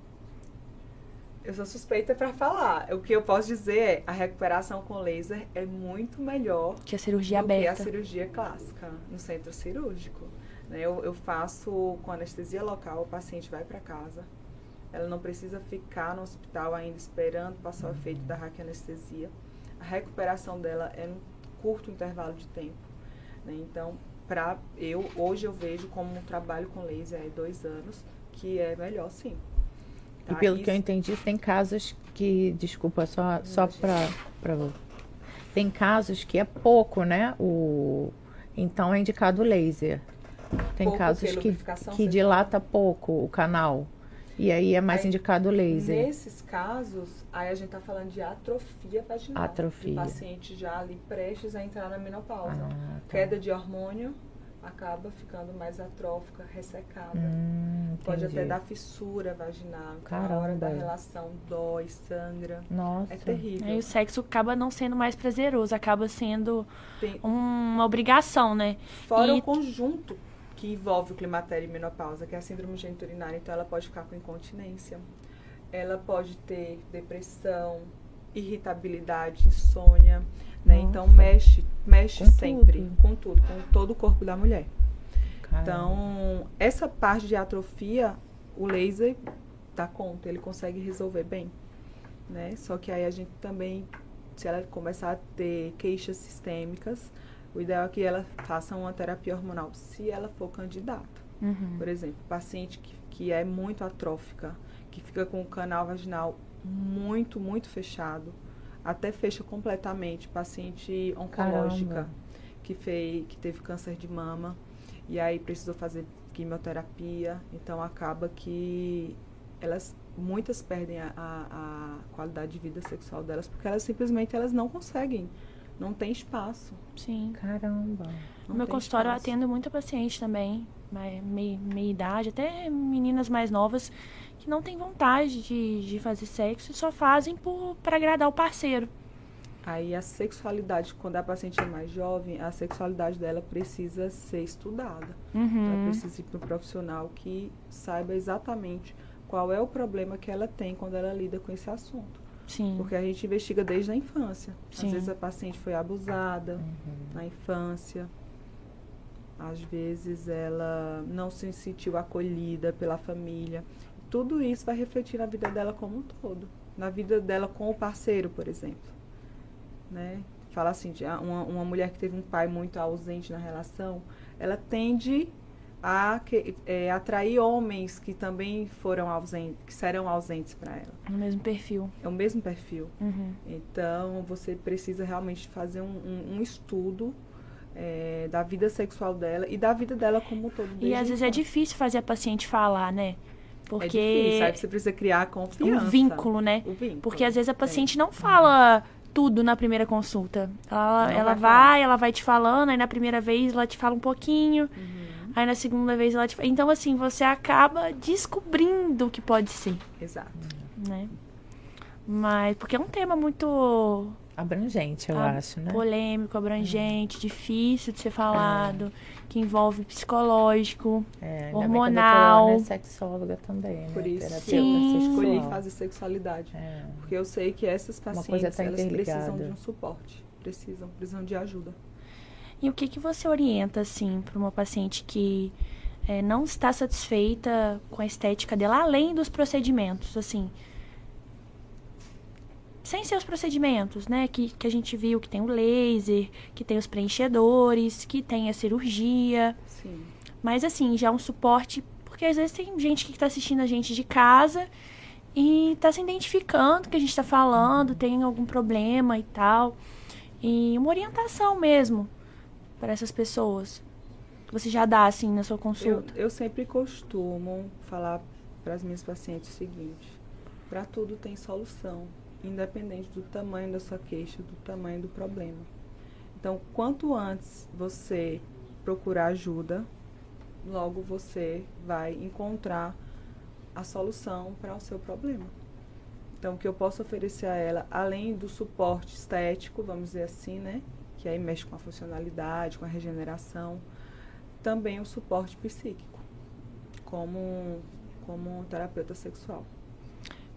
Eu sou suspeita para falar. O que eu posso dizer é a recuperação com laser é muito melhor Que a cirurgia do que a aberta. cirurgia clássica no centro cirúrgico. né? Eu, eu faço com anestesia local, o paciente vai para casa. Ela não precisa ficar no hospital ainda esperando passar o efeito da raquianestesia. A recuperação dela é num curto intervalo de tempo. né? Então, pra, eu hoje eu vejo como um trabalho com laser é dois anos, que é melhor sim. E Tá? pelo que eu Isso- entendi, tem casos que, desculpa, só, só Imagina. para Tem casos que é pouco, né? O, então é indicado laser. Tem Pouco casos que que, dilata pouco o canal. E aí é mais Aí, indicado laser. Nesses casos, aí a gente tá falando de atrofia vaginal. Atrofia. O paciente já ali prestes a entrar na menopausa. Ah, tá. Queda de hormônio acaba ficando mais atrófica, ressecada. Hum, Pode até dar fissura vaginal. Então, na hora da relação dói, sangra. Nossa. É terrível. Aí o sexo acaba não sendo mais prazeroso, acaba sendo Tem- uma obrigação, né? Fora E- o conjunto que envolve o climatério e menopausa, que é a síndrome geniturinária. Então, ela pode ficar com incontinência. Ela pode ter depressão, irritabilidade, insônia. Né? Nossa. Então, mexe, mexe Com sempre tudo. com tudo, com todo o corpo da mulher. Caramba. Então, essa parte de atrofia, o laser dá conta, ele consegue resolver bem. Né? Só que aí a gente também, se ela começar a ter queixas sistêmicas, o ideal é que ela faça uma terapia hormonal, se ela for candidata. Uhum. Por exemplo, paciente que, que é muito atrófica, que fica com o canal vaginal muito, muito fechado, até fecha completamente. Paciente oncológica, Caramba. que, fez, que teve câncer de mama, e aí precisou fazer quimioterapia, então acaba que elas muitas perdem a, a, a qualidade de vida sexual delas porque elas simplesmente elas não conseguem não tem espaço Sim. Caramba. No meu consultório eu espaço. atendo muita paciente também, meia, meia idade, até meninas mais novas, que não têm vontade de, de fazer sexo e só fazem por para agradar o parceiro. Aí a sexualidade, quando a paciente é mais jovem, a sexualidade dela precisa ser estudada. Ela Uhum. precisa ir para um profissional que saiba exatamente qual é o problema que ela tem quando ela lida com esse assunto. Sim. Porque a gente investiga desde a infância. Sim. Às vezes a paciente foi abusada Uhum. na infância. Às vezes ela não se sentiu acolhida pela família. Tudo isso vai refletir na vida dela como um todo. Na vida dela com o parceiro, por exemplo. Né? Fala assim, de ah, uma, uma mulher que teve um pai muito ausente na relação, ela tende a que- é, atrair homens que também foram ausentes, que serão ausentes para ela. No mesmo perfil. É o mesmo perfil. Uhum. Então, você precisa realmente fazer um, um- um estudo é, da vida sexual dela e da vida dela como um todo. E às vezes é difícil fazer a paciente falar, né? É Porque difícil, aí você precisa criar confiança. um vínculo, né? O vínculo. Porque às vezes a É. paciente não fala tudo na primeira consulta. Ela, Não ela vai vai, ela vai te falando, aí na primeira vez ela te fala um pouquinho, Uhum, aí na segunda vez ela te fala. Então, assim, você acaba descobrindo o que pode ser, Exato. né? Mas, porque é um tema muito Abrangente, eu Ah, acho, né? polêmico, abrangente, difícil de ser falado, que envolve psicológico. É, hormonal. Bem que a é sexóloga também, né? Por isso Terapeuta que eu Sim. escolhi fazer sexualidade. É. Porque eu sei que essas pacientes, tá elas precisam de um suporte. Precisam, precisam de ajuda. E o que, que você orienta, assim, para uma paciente que eh, não está satisfeita com a estética dela, além dos procedimentos, assim? Sem ser os procedimentos, né? Que, que a gente viu que tem o laser, que tem os preenchedores, que tem a cirurgia. Sim. Mas, assim, já um suporte. Porque às vezes tem gente que está assistindo a gente de casa e está se identificando que a gente está falando, tem algum problema e tal. E uma orientação mesmo para essas pessoas. Você já dá, assim, na sua Eu, consulta. eu sempre costumo falar para as minhas pacientes o seguinte: para tudo tem solução, independente do tamanho da sua queixa, do tamanho do problema. Então, quanto antes você procurar ajuda, logo você vai encontrar a solução para o seu problema. Então, o que eu posso oferecer a ela, além do suporte estético, vamos dizer assim, né? Que aí mexe com a funcionalidade, com a regeneração, também o suporte psíquico, como, como um terapeuta sexual.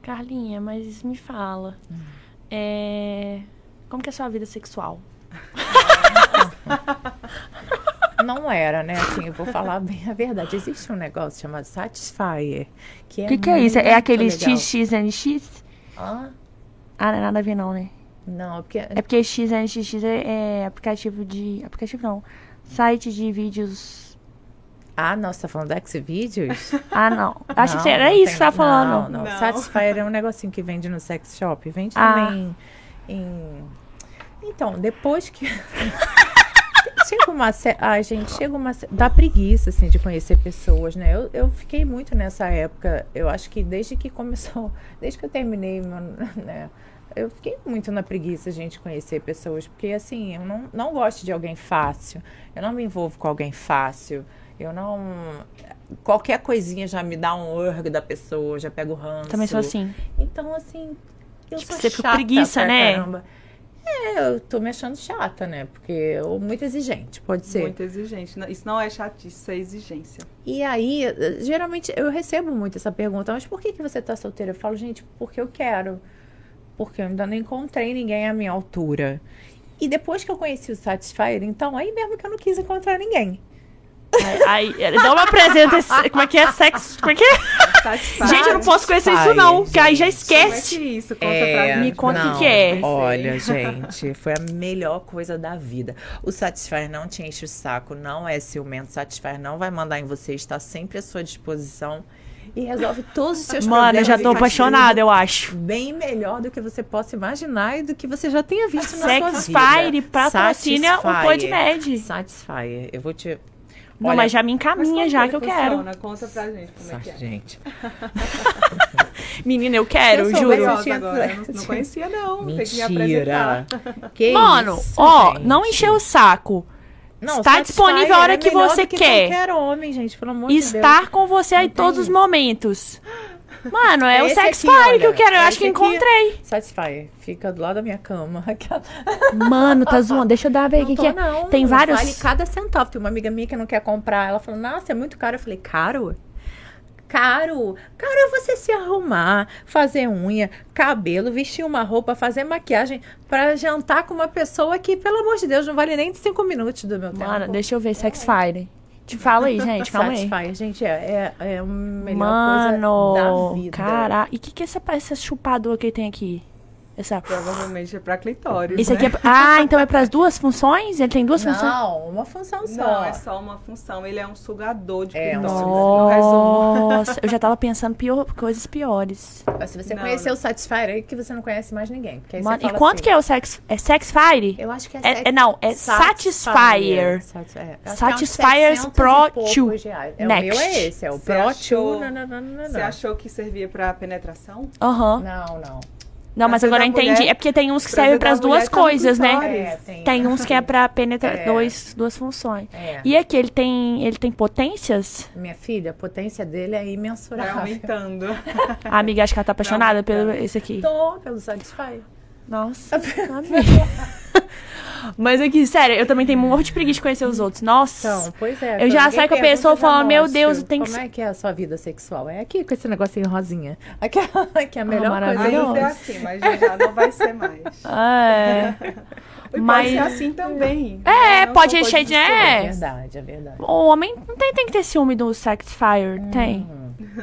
Carlinha, mas me fala. É... Como que é a sua vida sexual? Não era, né? Assim, eu vou falar bem a verdade. Existe um negócio chamado Satisfyer. Que O é que, que é isso? É aquele legal. XXNX? Ah, Ah, não é nada a ver não, né? Não, porque É porque XNXX é, é aplicativo de... Aplicativo não. Site de vídeos... Ah, não, você tá falando do Xvideos? Ah, não. Acho Não, que era isso tem- que você tá falando. Não, não. Não. Satisfyer é um negocinho que vende no sex shop. Vende Ah. também em... Então, depois que... chega uma... ce- Ai, gente, chega uma... ce- Dá preguiça, assim, de conhecer pessoas, né? Eu, eu fiquei muito nessa época. Eu acho que desde que começou... Desde que eu terminei, meu, né? Eu fiquei muito na preguiça, gente, de conhecer pessoas. Porque, assim, eu não, não gosto de alguém fácil. Eu não me envolvo com alguém fácil. Eu não... Qualquer coisinha já me dá um urg da pessoa, já pego ranço. Também sou assim. Então, assim, eu Tipo, sou você fica chata preguiça, pra né? Caramba. É, eu tô me achando chata, né? Porque, ou muito exigente, pode ser. Muito exigente. Isso não é chatice, isso é exigência. E aí, eh, geralmente, eu recebo muito essa pergunta, mas por que, que você tá solteira? Eu falo, gente, porque eu quero. Porque eu ainda não encontrei ninguém à minha altura. E depois que eu conheci o Satisfyer, então, aí mesmo que eu não quis encontrar ninguém. Aí, aí, dá uma apresenta esse, como é que é sexo? Como é que é? Satisfaz. Gente, eu não posso conhecer isso não, que aí já Como é esquece. que é isso? Conta pra gente. Me conta o que não, que é. Olha, gente, foi a melhor coisa da vida. O Satisfyer não te enche o saco, não é ciumento. O Satisfyer não vai mandar em você, está sempre à sua disposição e resolve todos os seus problemas. Mano, eu já tô apaixonada, eu acho. Bem melhor do que você possa imaginar e do que você já tenha visto na sua vida. Sexfire patrocina o Satisfyer. PodMed. Satisfyer. Eu vou te... Não, Olha, mas já me encaminha como já que eu funciona? quero. Conta pra gente como é que é. Gente, Menina, eu quero, eu juro. agora, eu não, não conhecia não. Tem que me apresentar. mentira. Que Mano, isso, ó, gente. não encher o saco. Não, Está disponível a hora é que você que quer. qualquer homem, gente, pelo amor de. Estar com você Não todos os momentos. Mano, é o Esse Sexfire aqui, que eu quero. Eu acho que aqui- encontrei. Satisfyer, fica do lado da minha cama. Mano, tá zoando. Deixa eu dar ver o Não que, tô, que é. não. Tem vários. Vale cada centavo. Tem uma amiga minha que não quer comprar. Ela falou, nossa, é muito caro. Eu falei, caro? Caro? Caro é você se arrumar, fazer unha, cabelo, vestir uma roupa, fazer maquiagem pra jantar com uma pessoa que, pelo amor de Deus, não vale nem cinco minutos do meu tempo. Mano, deixa eu ver Sexfire. Te fala aí, gente, calma aí. Satisfyer, gente, é, é, é a melhor coisa da Mano, vida. cara, e o que que é essa, essa chupadora que tem aqui? Essa... Provavelmente é pra clitóris, Esse né? aqui é... Ah, então é pras duas funções? Ele tem duas funções? Não, uma função só. Não, é só uma função. Ele é um sugador de É, clitóris. Nossa, eu já tava pensando pior, coisas piores. Mas Se você Não, conhecer não. o Satisfyer, aí que você não conhece mais ninguém. Porque aí Mano, você e quanto assim, que é o sex... É Sexfire? Eu acho que é, É- sete- é- não, é Satisfyer. Sati- é, é Satisfyers 700 Pro e poucos 2 reais. É, Next. O meu é esse, é o Você Pro achou- 2. Não, não, não, não, Você não. achou que servia pra penetração? Aham. Não, não. Não, mas Prazer agora eu entendi. mulher- É porque tem uns que servem da pras duas tá coisas, né? É, tem. Tem uns que é pra penetrar É. dois, duas funções. É. E aqui, ele tem, ele tem potências? Minha filha, a potência dele é Vai imensurável. aumentando. A amiga, acho que ela tá apaixonada Não, pelo não. esse aqui. Tô pelo Satisfyer. Nossa, amiga. Mas aqui, sério, eu também tenho um monte de preguiça de conhecer os outros. Nossa. Então, pois é. Eu já saio com a pessoa já falando, meu. Deus, tem que Como é que é a sua vida sexual? É aqui com esse negocinho rosinha. Aquela que é a melhor maravilhoso. coisa. Ainda é assim, mas já, não vai ser mais. É. E Mas- pode ser assim também. É? Não pode encher de- É diferentes. verdade, é verdade. O homem não tem, tem que ter ciúme do Sexfire, tem.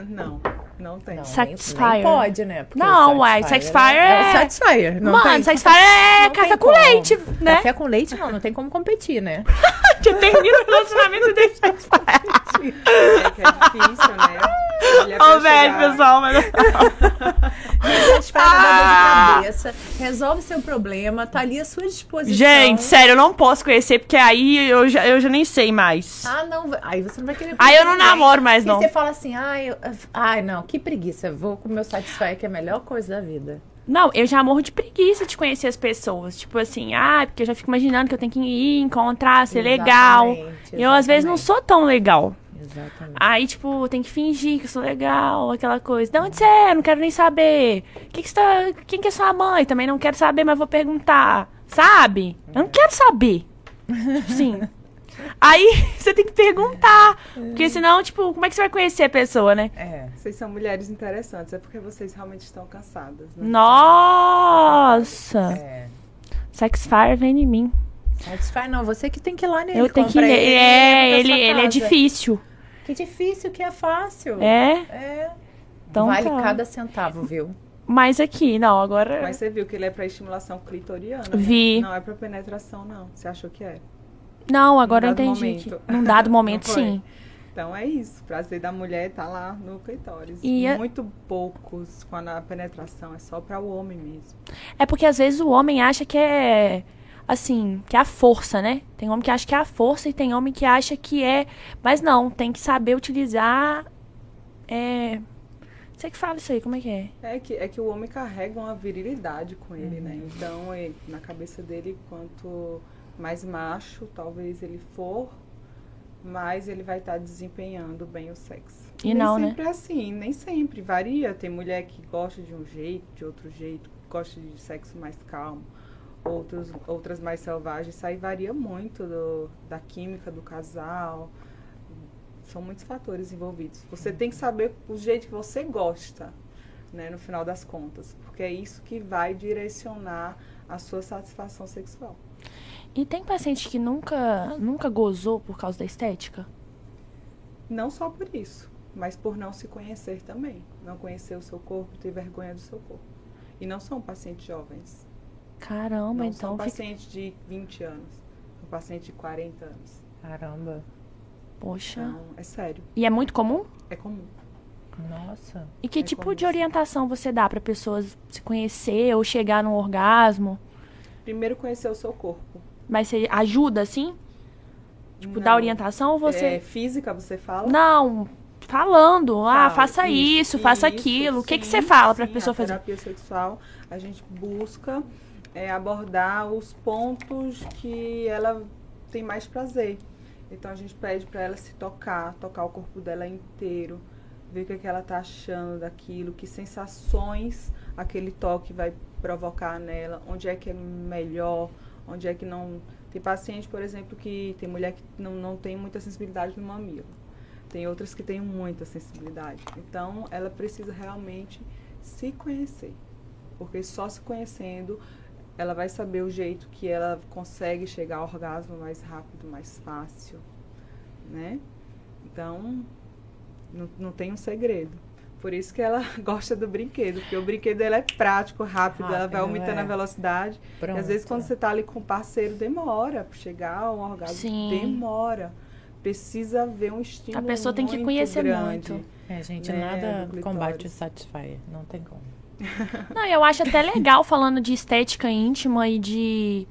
Não, não tem. Não, Satisfyer. Nem, nem pode, né? Porque Não, o uai, Satisfyer é- É o Satisfyer. Não Mano, tem... É não café tem com como. leite, né? Café com leite não, não tem como competir, né? Que termina o relacionamento e deixa Sexfire. É que é difícil, né? Ô, velho, pessoal, mas... Satisfyer não dá dor de cabeça, resolve seu problema, tá ali à sua disposição. Gente, sério, eu não posso conhecer, porque aí eu já, eu já nem sei mais. Ah, não, aí você não vai querer Aí eu não ninguém. namoro mais, E não. você fala assim, ai, eu- ai, não, que preguiça, vou com o meu Satisfyer, que é a melhor coisa da vida. Não, eu já morro de preguiça de conhecer as pessoas. Tipo assim, ah, porque eu já fico imaginando que eu tenho que ir, encontrar, ser legal. Exatamente, Eu, às vezes, não sou tão legal. Exatamente. Aí, tipo, tem que fingir que eu sou legal, aquela coisa. De onde você é? Não quero nem saber. Que que tá... Quem que é sua mãe? Também não quero saber, mas vou perguntar. Sabe? Eu não quero saber. Sim. Aí você tem que perguntar. Porque senão, tipo, como é que você vai conhecer a pessoa, né? É. Vocês são mulheres interessantes, é porque vocês realmente estão cansadas, né? Nossa! É. Sexfire vem em mim. Satisfaz não, você que tem que ir lá nele. Eu tenho que ele, É, ele, sua ele é casa. difícil. Que difícil, que é fácil. É? É. Então vale tá. cada centavo, viu? Mas aqui, não, agora. Mas você viu que ele é pra estimulação clitoriana? né? Vi. Não é pra penetração, não. Você achou que é? Não, agora eu entendi. Que, num dado momento, sim. Então é isso. O prazer da mulher tá lá no clitóris. E a- Muito poucos quando a penetração é só pra o homem mesmo. É porque às vezes o homem acha que é. Assim, que é a força, né? Tem homem que acha que é a força e tem homem que acha que é. Mas não, tem que saber utilizar. É. Você que fala isso aí, como é que é? É que, é que o homem carrega uma virilidade com ele, né? Então, ele- na cabeça dele, quanto mais macho talvez ele for, mais ele vai estar desempenhando bem o sexo. E nem não, né? sempre é assim, nem sempre. Varia. Tem mulher que gosta de um jeito, de outro jeito, que gosta de sexo mais calmo. Outros, outras mais selvagens. Isso aí varia muito do- da química do casal. São muitos fatores envolvidos. Você tem que saber o jeito que você gosta, né, no final das contas. Porque é isso que vai direcionar a sua satisfação sexual. E tem paciente que nunca, nunca gozou por causa da estética? Não só por isso, mas por não se conhecer também. Não conhecer o seu corpo, ter vergonha do seu corpo. E não são pacientes jovens. Caramba, não então são fica. pacientes de 20 anos. São pacientes de 40 anos. Caramba. Poxa. Então, é sério. E é muito comum? É comum. Nossa. E que É tipo comum, de sim. orientação você dá pra pessoas se conhecer ou chegar num orgasmo? Primeiro conhecer o seu corpo. Mas você ajuda, assim? Tipo, dá Não. orientação ou você. É, física, você fala? Não, falando. Ah, Fala, faça isso, faça isso, aquilo. O que, que sim, você fala pra sim, pessoa a fazer? terapia sexual, a gente busca é, abordar os pontos que ela tem mais prazer. Então a gente pede para ela se tocar, tocar o corpo dela inteiro, ver o que, é que ela tá achando daquilo, que sensações aquele toque vai provocar nela, onde é que é melhor, onde é que não. Tem paciente, por exemplo, que tem mulher que não, não tem muita sensibilidade no mamilo. Tem outras que têm muita sensibilidade. Então, ela precisa realmente se conhecer. Porque só se conhecendo, ela vai saber o jeito que ela consegue chegar ao orgasmo mais rápido, mais fácil. Né? Então, não, não tem um segredo. Por isso que ela gosta do brinquedo, porque o brinquedo ela é prático, rápido, ela vai aumentando é. a velocidade. Pronto. E às vezes quando você tá ali com o parceiro, demora pra chegar ao orgasmo. Sim. Demora. Precisa ver um estímulo A pessoa tem que conhecer grande. muito. É, gente, né, nada combate o clitóris. Satisfyer. Não tem como. Não, eu acho até legal falando de estética íntima e de.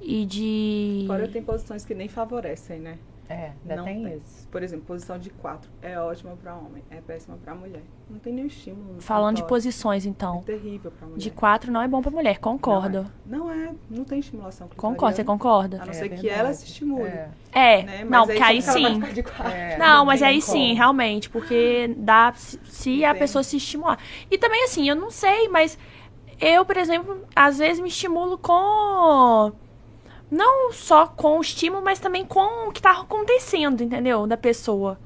E de. Fora tem posições que nem favorecem, né? É, ainda Não tem, tem. isso. Por exemplo, posição de quatro é ótima pra homem, é péssima pra mulher. Não tem nenhum estímulo. Falando de posições, É então. terrível pra mulher. De quatro não é bom pra mulher, concordo. Não é, não é, não tem estimulação clitoriana. Concordo, você concorda? A não É ser que ela se estimule. É. É, Né? Mas não, porque aí vai sim. É, Não, mas aí como. sim, realmente, porque dá se, se a pessoa se estimular. E também assim, eu não sei, mas eu, por exemplo, às vezes me estimulo com não só com o estímulo, mas também com o que tá acontecendo, entendeu? Da pessoa.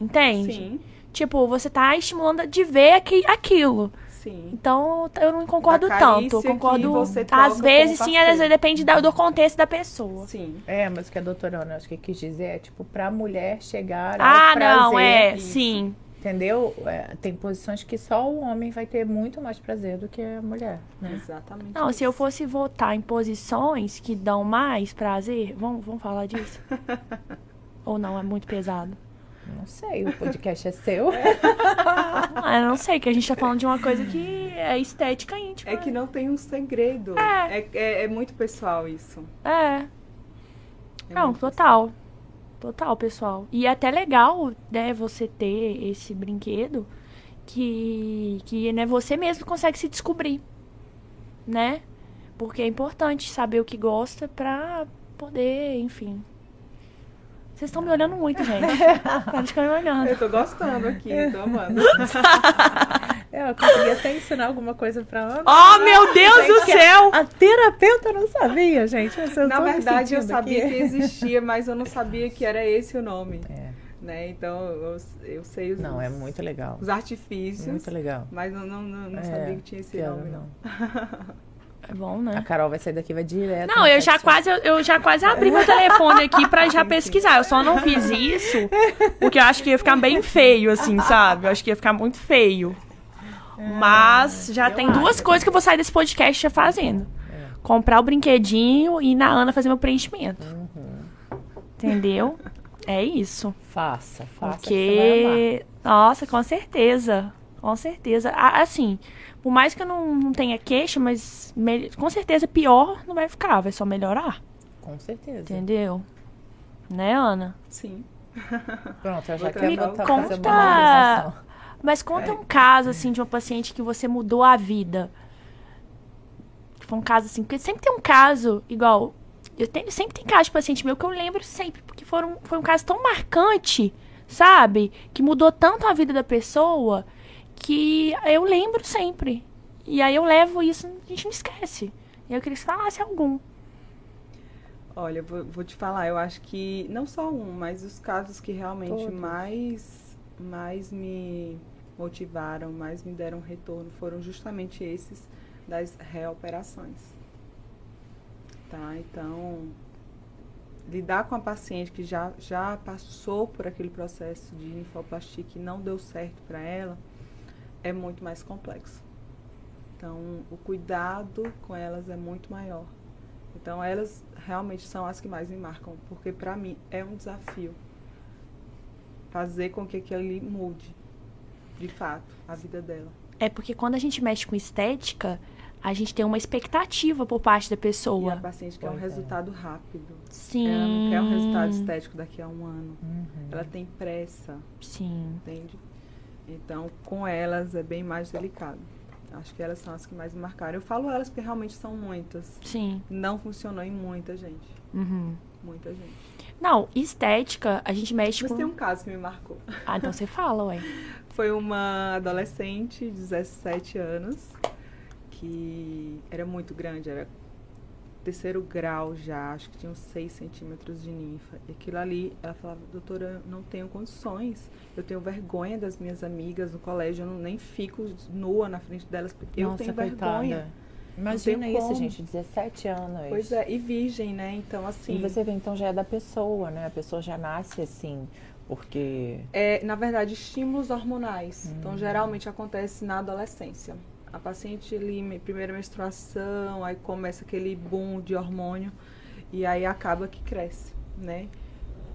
Entende? Sim, Tipo, você tá estimulando de ver aqui, aquilo. sim. Então, eu não concordo tanto. Eu concordo. Às vezes, sim, às vezes depende do contexto da pessoa. Sim. É, mas o que a doutora Ana acho que quis dizer é, tipo, pra mulher chegar ao Ah, prazer, não, é, isso. sim. Entendeu? É, tem posições que só o homem vai ter muito mais prazer do que a mulher, né? Exatamente. Não, se eu isso. fosse votar em posições que dão mais prazer, vamos, vamos falar disso? Ou não, é muito pesado? Não sei, o podcast é seu. Ah, eu não sei, que a gente tá falando de uma coisa que é estética íntima. É que não tem um segredo. É. É, é, é muito pessoal isso. É. É Não, total. Total, pessoal. E é até legal, né, você ter esse brinquedo que, que né, você mesmo consegue se descobrir. né? Porque é importante saber o que gosta pra poder, enfim. Vocês estão me olhando muito, gente. Pode ficar me olhando. Eu tô gostando aqui, tô amando. É, eu consegui até ensinar alguma coisa pra Ana. Oh, meu Deus do céu! A terapeuta não sabia, gente. Na verdade, eu sabia aqui. que existia, mas eu não sabia que era esse o nome. É. Né? Então, eu, eu sei os, Não, é muito legal. os artifícios, Muito legal. mas não, não, não, não É, sabia que tinha esse piada nome, não. É bom, A né? Carol vai sair daqui e vai direto. Não, eu já quase, eu, eu já quase abri meu telefone aqui pra já pesquisar. Eu só não fiz isso porque eu acho que ia ficar bem feio, assim, sabe? Eu acho que ia ficar muito feio. Mas já eu tem duas acho. coisas que eu vou sair desse podcast já fazendo. É. Comprar o brinquedinho e ir na Ana fazer meu preenchimento. Uhum. Entendeu? É isso. Faça, faça. que você vai amar. Porque. Nossa, com certeza. Com certeza. Assim, por mais que eu não, não tenha queixa, mas me- com certeza pior não vai ficar, vai só melhorar. Com certeza. Entendeu? Né, Ana? Sim. Pronto, eu já quero o fazer conta- uma. Mas conta um caso, assim, de uma paciente que você mudou a vida. Foi um caso assim, porque sempre tem um caso, igual. Eu tenho, sempre tem caso de paciente meu que eu lembro sempre, porque foram, foi um caso tão marcante, sabe? Que mudou tanto a vida da pessoa que eu lembro sempre. E aí eu levo isso, a gente não esquece. E eu queria que você falasse algum. Olha, eu vou, vou te falar, eu acho que não só um, mas os casos que realmente Todos. mais, mais me motivaram, mais me deram retorno foram justamente esses das reoperações. Tá? Então, lidar com a paciente que já, já passou por aquele processo de linfoplastia que não deu certo para ela é muito mais complexo. Então, o cuidado com elas é muito maior. Então, elas realmente são as que mais me marcam, porque para mim é um desafio fazer com que aquilo mude, de fato, a vida dela. É porque quando a gente mexe com estética, a gente tem uma expectativa por parte da E a pessoa. paciente quer um Pois é. resultado rápido. Sim. Ela não quer um resultado estético daqui a um ano. Uhum. Ela tem pressa, Sim. entende? Então, com elas é bem mais delicado. Acho que elas são as que mais me marcaram. Eu falo elas porque realmente são muitas. Sim. Não funcionou em muita gente. Uhum. Muita gente. Não, estética, a gente mexe Mas com. tem um caso que me marcou. Ah, então você fala, ué. Foi uma adolescente de 17 anos que era muito grande, era terceiro grau já, acho que tinha uns 6 centímetros de ninfa. E aquilo ali, ela falava, doutora, eu não tenho condições, eu tenho vergonha das minhas amigas no colégio, eu não, nem fico nua na frente delas, porque eu tenho coitada. vergonha. Imagina isso, como. gente, 17 anos. Pois é, e virgem, né? Então, assim. E você vê, então já é da pessoa, né? A pessoa já nasce assim, porque. É, na verdade, estímulos hormonais. Então, geralmente acontece na adolescência. A paciente me- primeira menstruação, aí começa aquele boom de hormônio e aí acaba que cresce, né?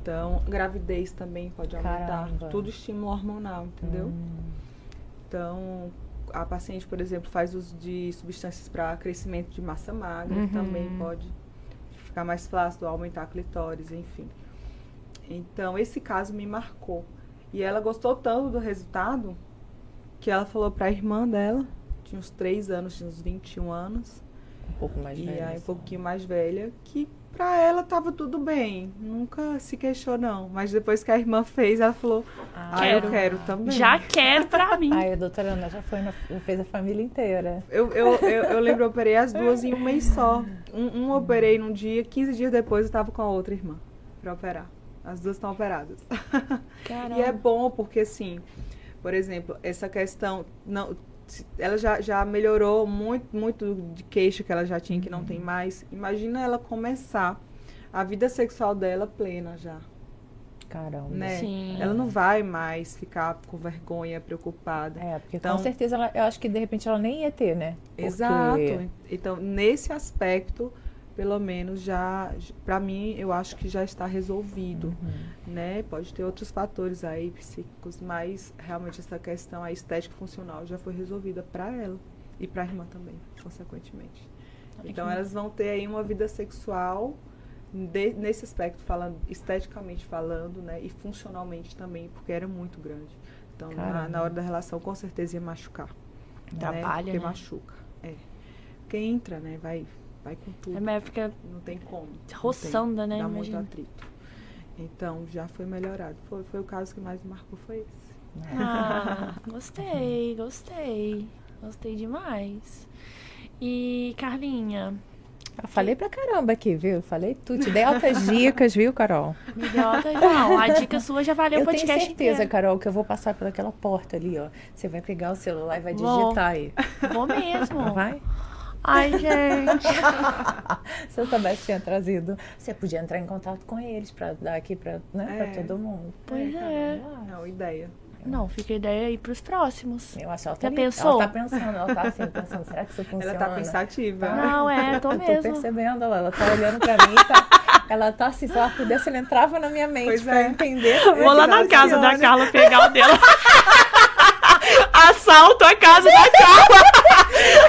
Então, gravidez também pode aumentar. Caramba. Tudo estímulo hormonal, entendeu? Hum, Então, a paciente, por exemplo, faz uso de substâncias para crescimento de massa magra, Uhum. também pode ficar mais flácido, aumentar a clitóris, enfim. Então, esse caso me marcou. E ela gostou tanto do resultado que ela falou para a irmã dela, tinha uns 3 anos, tinha uns 21 anos, um pouco mais e velha. aí um assim. pouquinho mais velha, que pra ela tava tudo bem, nunca se queixou não. Mas depois que a irmã fez, ela falou, ah, Quero. eu quero também. Já quero pra mim. Aí a doutora Ana já foi na, fez a família inteira. Eu, eu, eu, eu lembro, eu operei as duas em um mês só. Um, um operei num dia, 15 dias depois eu tava com a outra irmã pra operar. As duas estão operadas. E é bom porque, assim, por exemplo, essa questão. Não, ela já, já melhorou muito, muito de queixa que ela já tinha, que não tem mais. Imagina ela começar a vida sexual dela plena já. Caramba. Né? Sim. Ela não vai mais ficar com vergonha, preocupada. É, porque Então- com certeza ela, eu acho que de repente ela nem ia ter, né? Porque- Exato. Então, nesse aspecto, pelo menos já, para mim, eu acho que já está resolvido, Uhum. né? Pode ter outros fatores aí psíquicos, mas realmente essa questão a estética funcional já foi resolvida para ela e para a irmã também, consequentemente. Então, elas vão ter aí uma vida sexual de- nesse aspecto falando, esteticamente falando, né, e funcionalmente também, porque era muito grande. Então, na, na hora da relação, com certeza ia machucar. Atrapalha, Porque né? machuca, é. Porque entra, né? Vai, vai com tudo. A mulher fica Não tem como. Roçando, tem, né? Dá muito Imagina. atrito. Então, já foi melhorado. Foi, foi o caso que mais me marcou, foi esse. Ah, gostei, gostei. Gostei demais. E, Carlinha, Eu falei pra caramba aqui, viu? Falei tudo. Te dei altas dicas, viu, Carol? me deu alta... Não, a dica sua já valeu o eu tenho podcast certeza, inteiro. Carol, que eu vou passar pelaquela porta ali, ó. Você vai pegar o celular e vai Vou. digitar aí. Vou mesmo. Vai? Ai, gente. Se eu soubesse que tinha trazido, você podia entrar em contato com eles pra dar aqui pra, né, É. pra todo mundo. Pois é. Não, ideia. Não, fica a ideia aí pros próximos. Eu acho que ela Já tá, pensou? ela tá pensando, ela tá assim, pensando, será que isso funciona? Ela tá pensativa. Não, é, tô Eu tô mesmo. percebendo ela, ela tá olhando pra mim, tá, ela tá assim, se ela pudesse, ela entrava na minha mente Pois pra é. eu entender. Vou lá na casa da. Carla pegar o dela. Assalto a casa da Carla.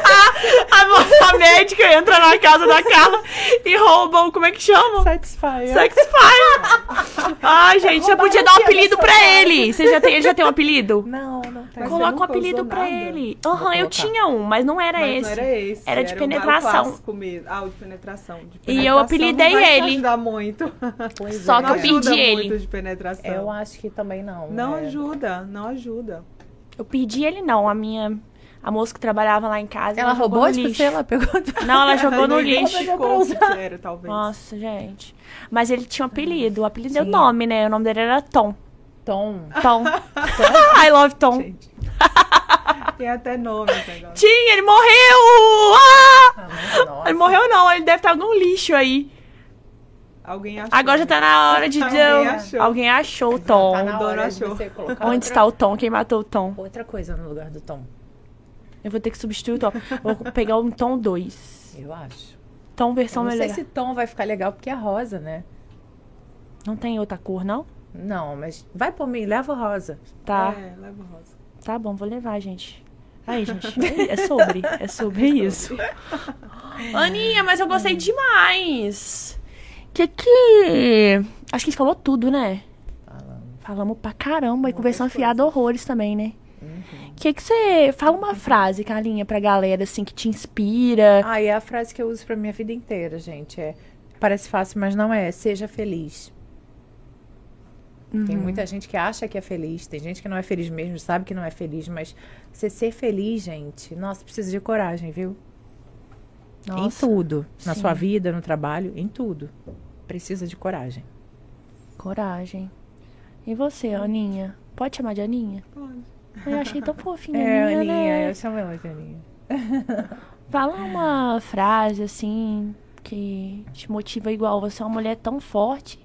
A, a moça médica entra na casa da Carla e rouba o. Como é que chama? Satisfyer. Sexfire. Ai, gente, você podia dar um apelido pra ele. Você já tem, ele já tem um apelido? Não, não tem. Mas Coloca nunca apelido pra nada? ele. Aham, eu colocar. tinha um, mas não era Mas esse. não era esse. Era de o- penetração. Mesmo. Ah, o de penetração. De E eu penetração apelidei não vai ele. ajudar muito. Pois Só é. que eu muito ele. de penetração. Eu acho que também não. Não é. ajuda, não ajuda. Eu pedi ele não. A minha. A moça que trabalhava lá em casa. Ela jogou roubou de lixo. você? Ela pegou. Não, ela jogou no lixo. identificou o que que era, talvez. Nossa, gente. Mas ele tinha um apelido. O apelido é o nome, né? O nome dele era Tom. Tom. Tom. I love Tom. Gente. Tem até nome esse negócio. Tinha, ele morreu! Ah! Ah. Ele morreu não, ele deve estar no lixo aí. Alguém achou. Agora já tá na hora de... Alguém eu- achou. Alguém achou o Tom. Tá na hora de achou. você colocar Onde outra, está o Tom? Quem matou o Tom? outra coisa no lugar do Tom. Eu vou ter que substituir o Tom. Vou pegar um Tom 2. Eu acho. Tom Eu versão não sei melhor. se Tom vai ficar legal porque é rosa, né? Não tem outra cor, não? Não, mas vai por mim, leva o rosa. Tá. É, leva o rosa. Tá bom, vou levar, gente. Aí, gente, é sobre. É sobre isso. Aninha, mas eu gostei demais. Que que. Acho que a gente falou tudo, né? Falando. Falamos pra caramba e fiado coisas. horrores também, né? Uhum. Que que você. Fala uma frase, Carlinha, pra galera, assim, que te inspira. Ah, é a frase que eu uso pra minha vida inteira, gente. É, parece fácil, mas não é. Seja feliz. Tem Uhum. muita gente que acha que é feliz, tem gente que não é feliz mesmo, sabe que não é feliz, mas você ser feliz, gente, nossa, precisa de coragem, viu? em Nossa, tudo. Na sim. sua vida, no trabalho, em tudo. Precisa de coragem. coragem. E você, Aninha? Pode chamar de Aninha? Pode. Eu achei tão fofinha, É, Aninha, Aninha, né? eu chamo ela de Aninha. Fala uma frase, assim, que te motiva igual. Você é uma mulher tão forte.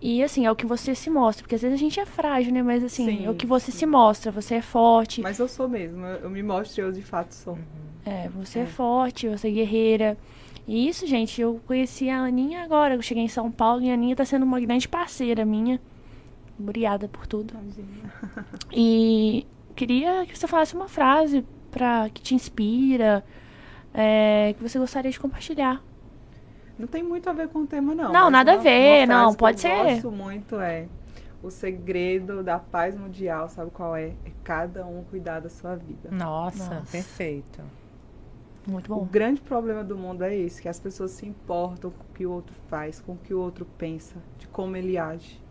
E, assim, é o que você se mostra. Porque às vezes a gente é frágil, né? Mas, assim, Sim, é o que você sim. se mostra. Você é forte. Mas eu sou mesmo. Eu, me mostro e eu de fato sou. É, você é. É. forte, você é guerreira. E isso, gente, eu conheci a Aninha agora. Eu cheguei em São Paulo e a Aninha tá sendo uma grande parceira minha. Obrigada por tudo. Imagina. E queria que você falasse uma frase pra, que te inspira, é, que você gostaria de compartilhar. Não tem muito a ver com o tema, não. Não, nada a uma- ver, uma não, frase que pode eu ser. gosto muito é o segredo da paz mundial, sabe qual é? É cada um cuidar da sua vida. Nossa, Nossa. perfeito. Muito O bom. grande problema do mundo é esse, que as pessoas se importam com o que o outro faz, com o que o outro pensa, de como ele age.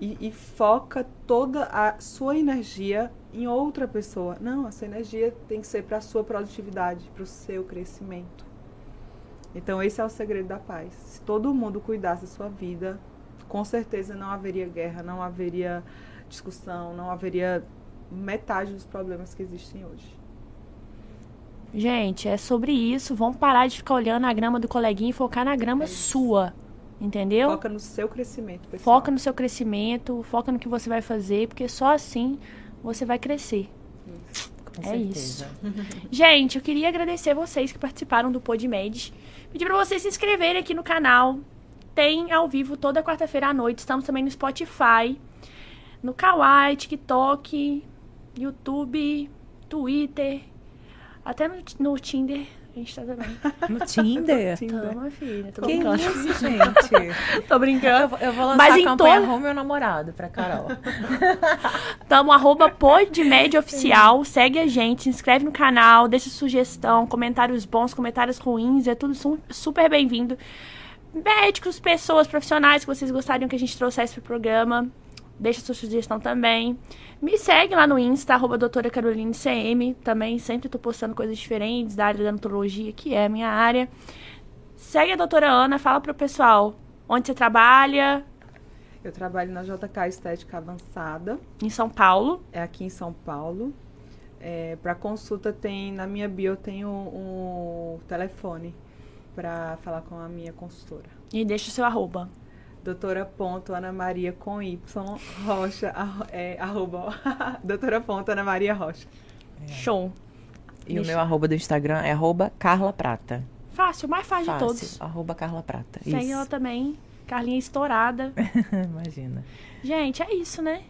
E, e foca toda a sua energia em outra pessoa. Não, essa energia tem que ser para a sua produtividade, para o seu crescimento. Então esse é o segredo da paz. Se todo mundo cuidasse da sua vida, com certeza não haveria guerra, não haveria discussão, não haveria metade dos problemas que existem hoje. Gente, é sobre isso. Vamos parar de ficar olhando a grama do coleguinha e focar na grama É sua. Entendeu? Foca no seu crescimento, pessoal. Foca no seu crescimento, foca no que você vai fazer, porque só assim você vai crescer. Com É certeza. Gente, eu queria agradecer vocês que participaram do PodMed. Pedir pra vocês se inscreverem aqui no canal. Tem ao vivo toda quarta-feira à noite. Estamos também no Spotify, no Kawaii, TikTok, YouTube, Twitter, até no, no Tinder A gente tá também. No Tinder? Tamo, filha. Tô Que brincando. isso, gente? Tô Eu, brincando. vou- eu vou lançar Mas a campanha todo- meu namorado pra Carol. Tamo arroba Oficial. Segue a gente, se inscreve no canal, deixa sugestão, comentários bons, comentários ruins. É tudo su- super bem-vindo. Médicos, pessoas profissionais que vocês gostariam que a gente trouxesse pro programa. Deixa sua sugestão também. Me segue lá no Insta, arroba doutora Caroline CM. Também sempre tô postando coisas diferentes da área da odontologia, que é a minha área. Segue a doutora Ana, fala pro pessoal onde você trabalha, Eu trabalho na JK Estética Avançada, em São Paulo. é aqui em São Paulo. É, para consulta tem na minha bio eu tenho um telefone para falar com a minha consultora. E deixa o seu arroba. Doutora ponto Ana Maria com Y Rocha arro- é, arroba Doutora ponto Ana Maria Rocha. Show. E o Deixa- meu arroba do Instagram é arroba Carla Prata. Fácil, o mais fácil, de Fácil. todos. Arroba Carla Prata. Segue Isso. ela também. Carlinha estourada. Imagina. gente, é isso, né?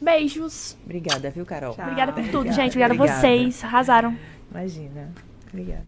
Beijos. Obrigada, viu, Carol? Tchau. Obrigada por tudo, Obrigada, gente. Obrigada a obrigada. vocês. Arrasaram. Imagina. Obrigada.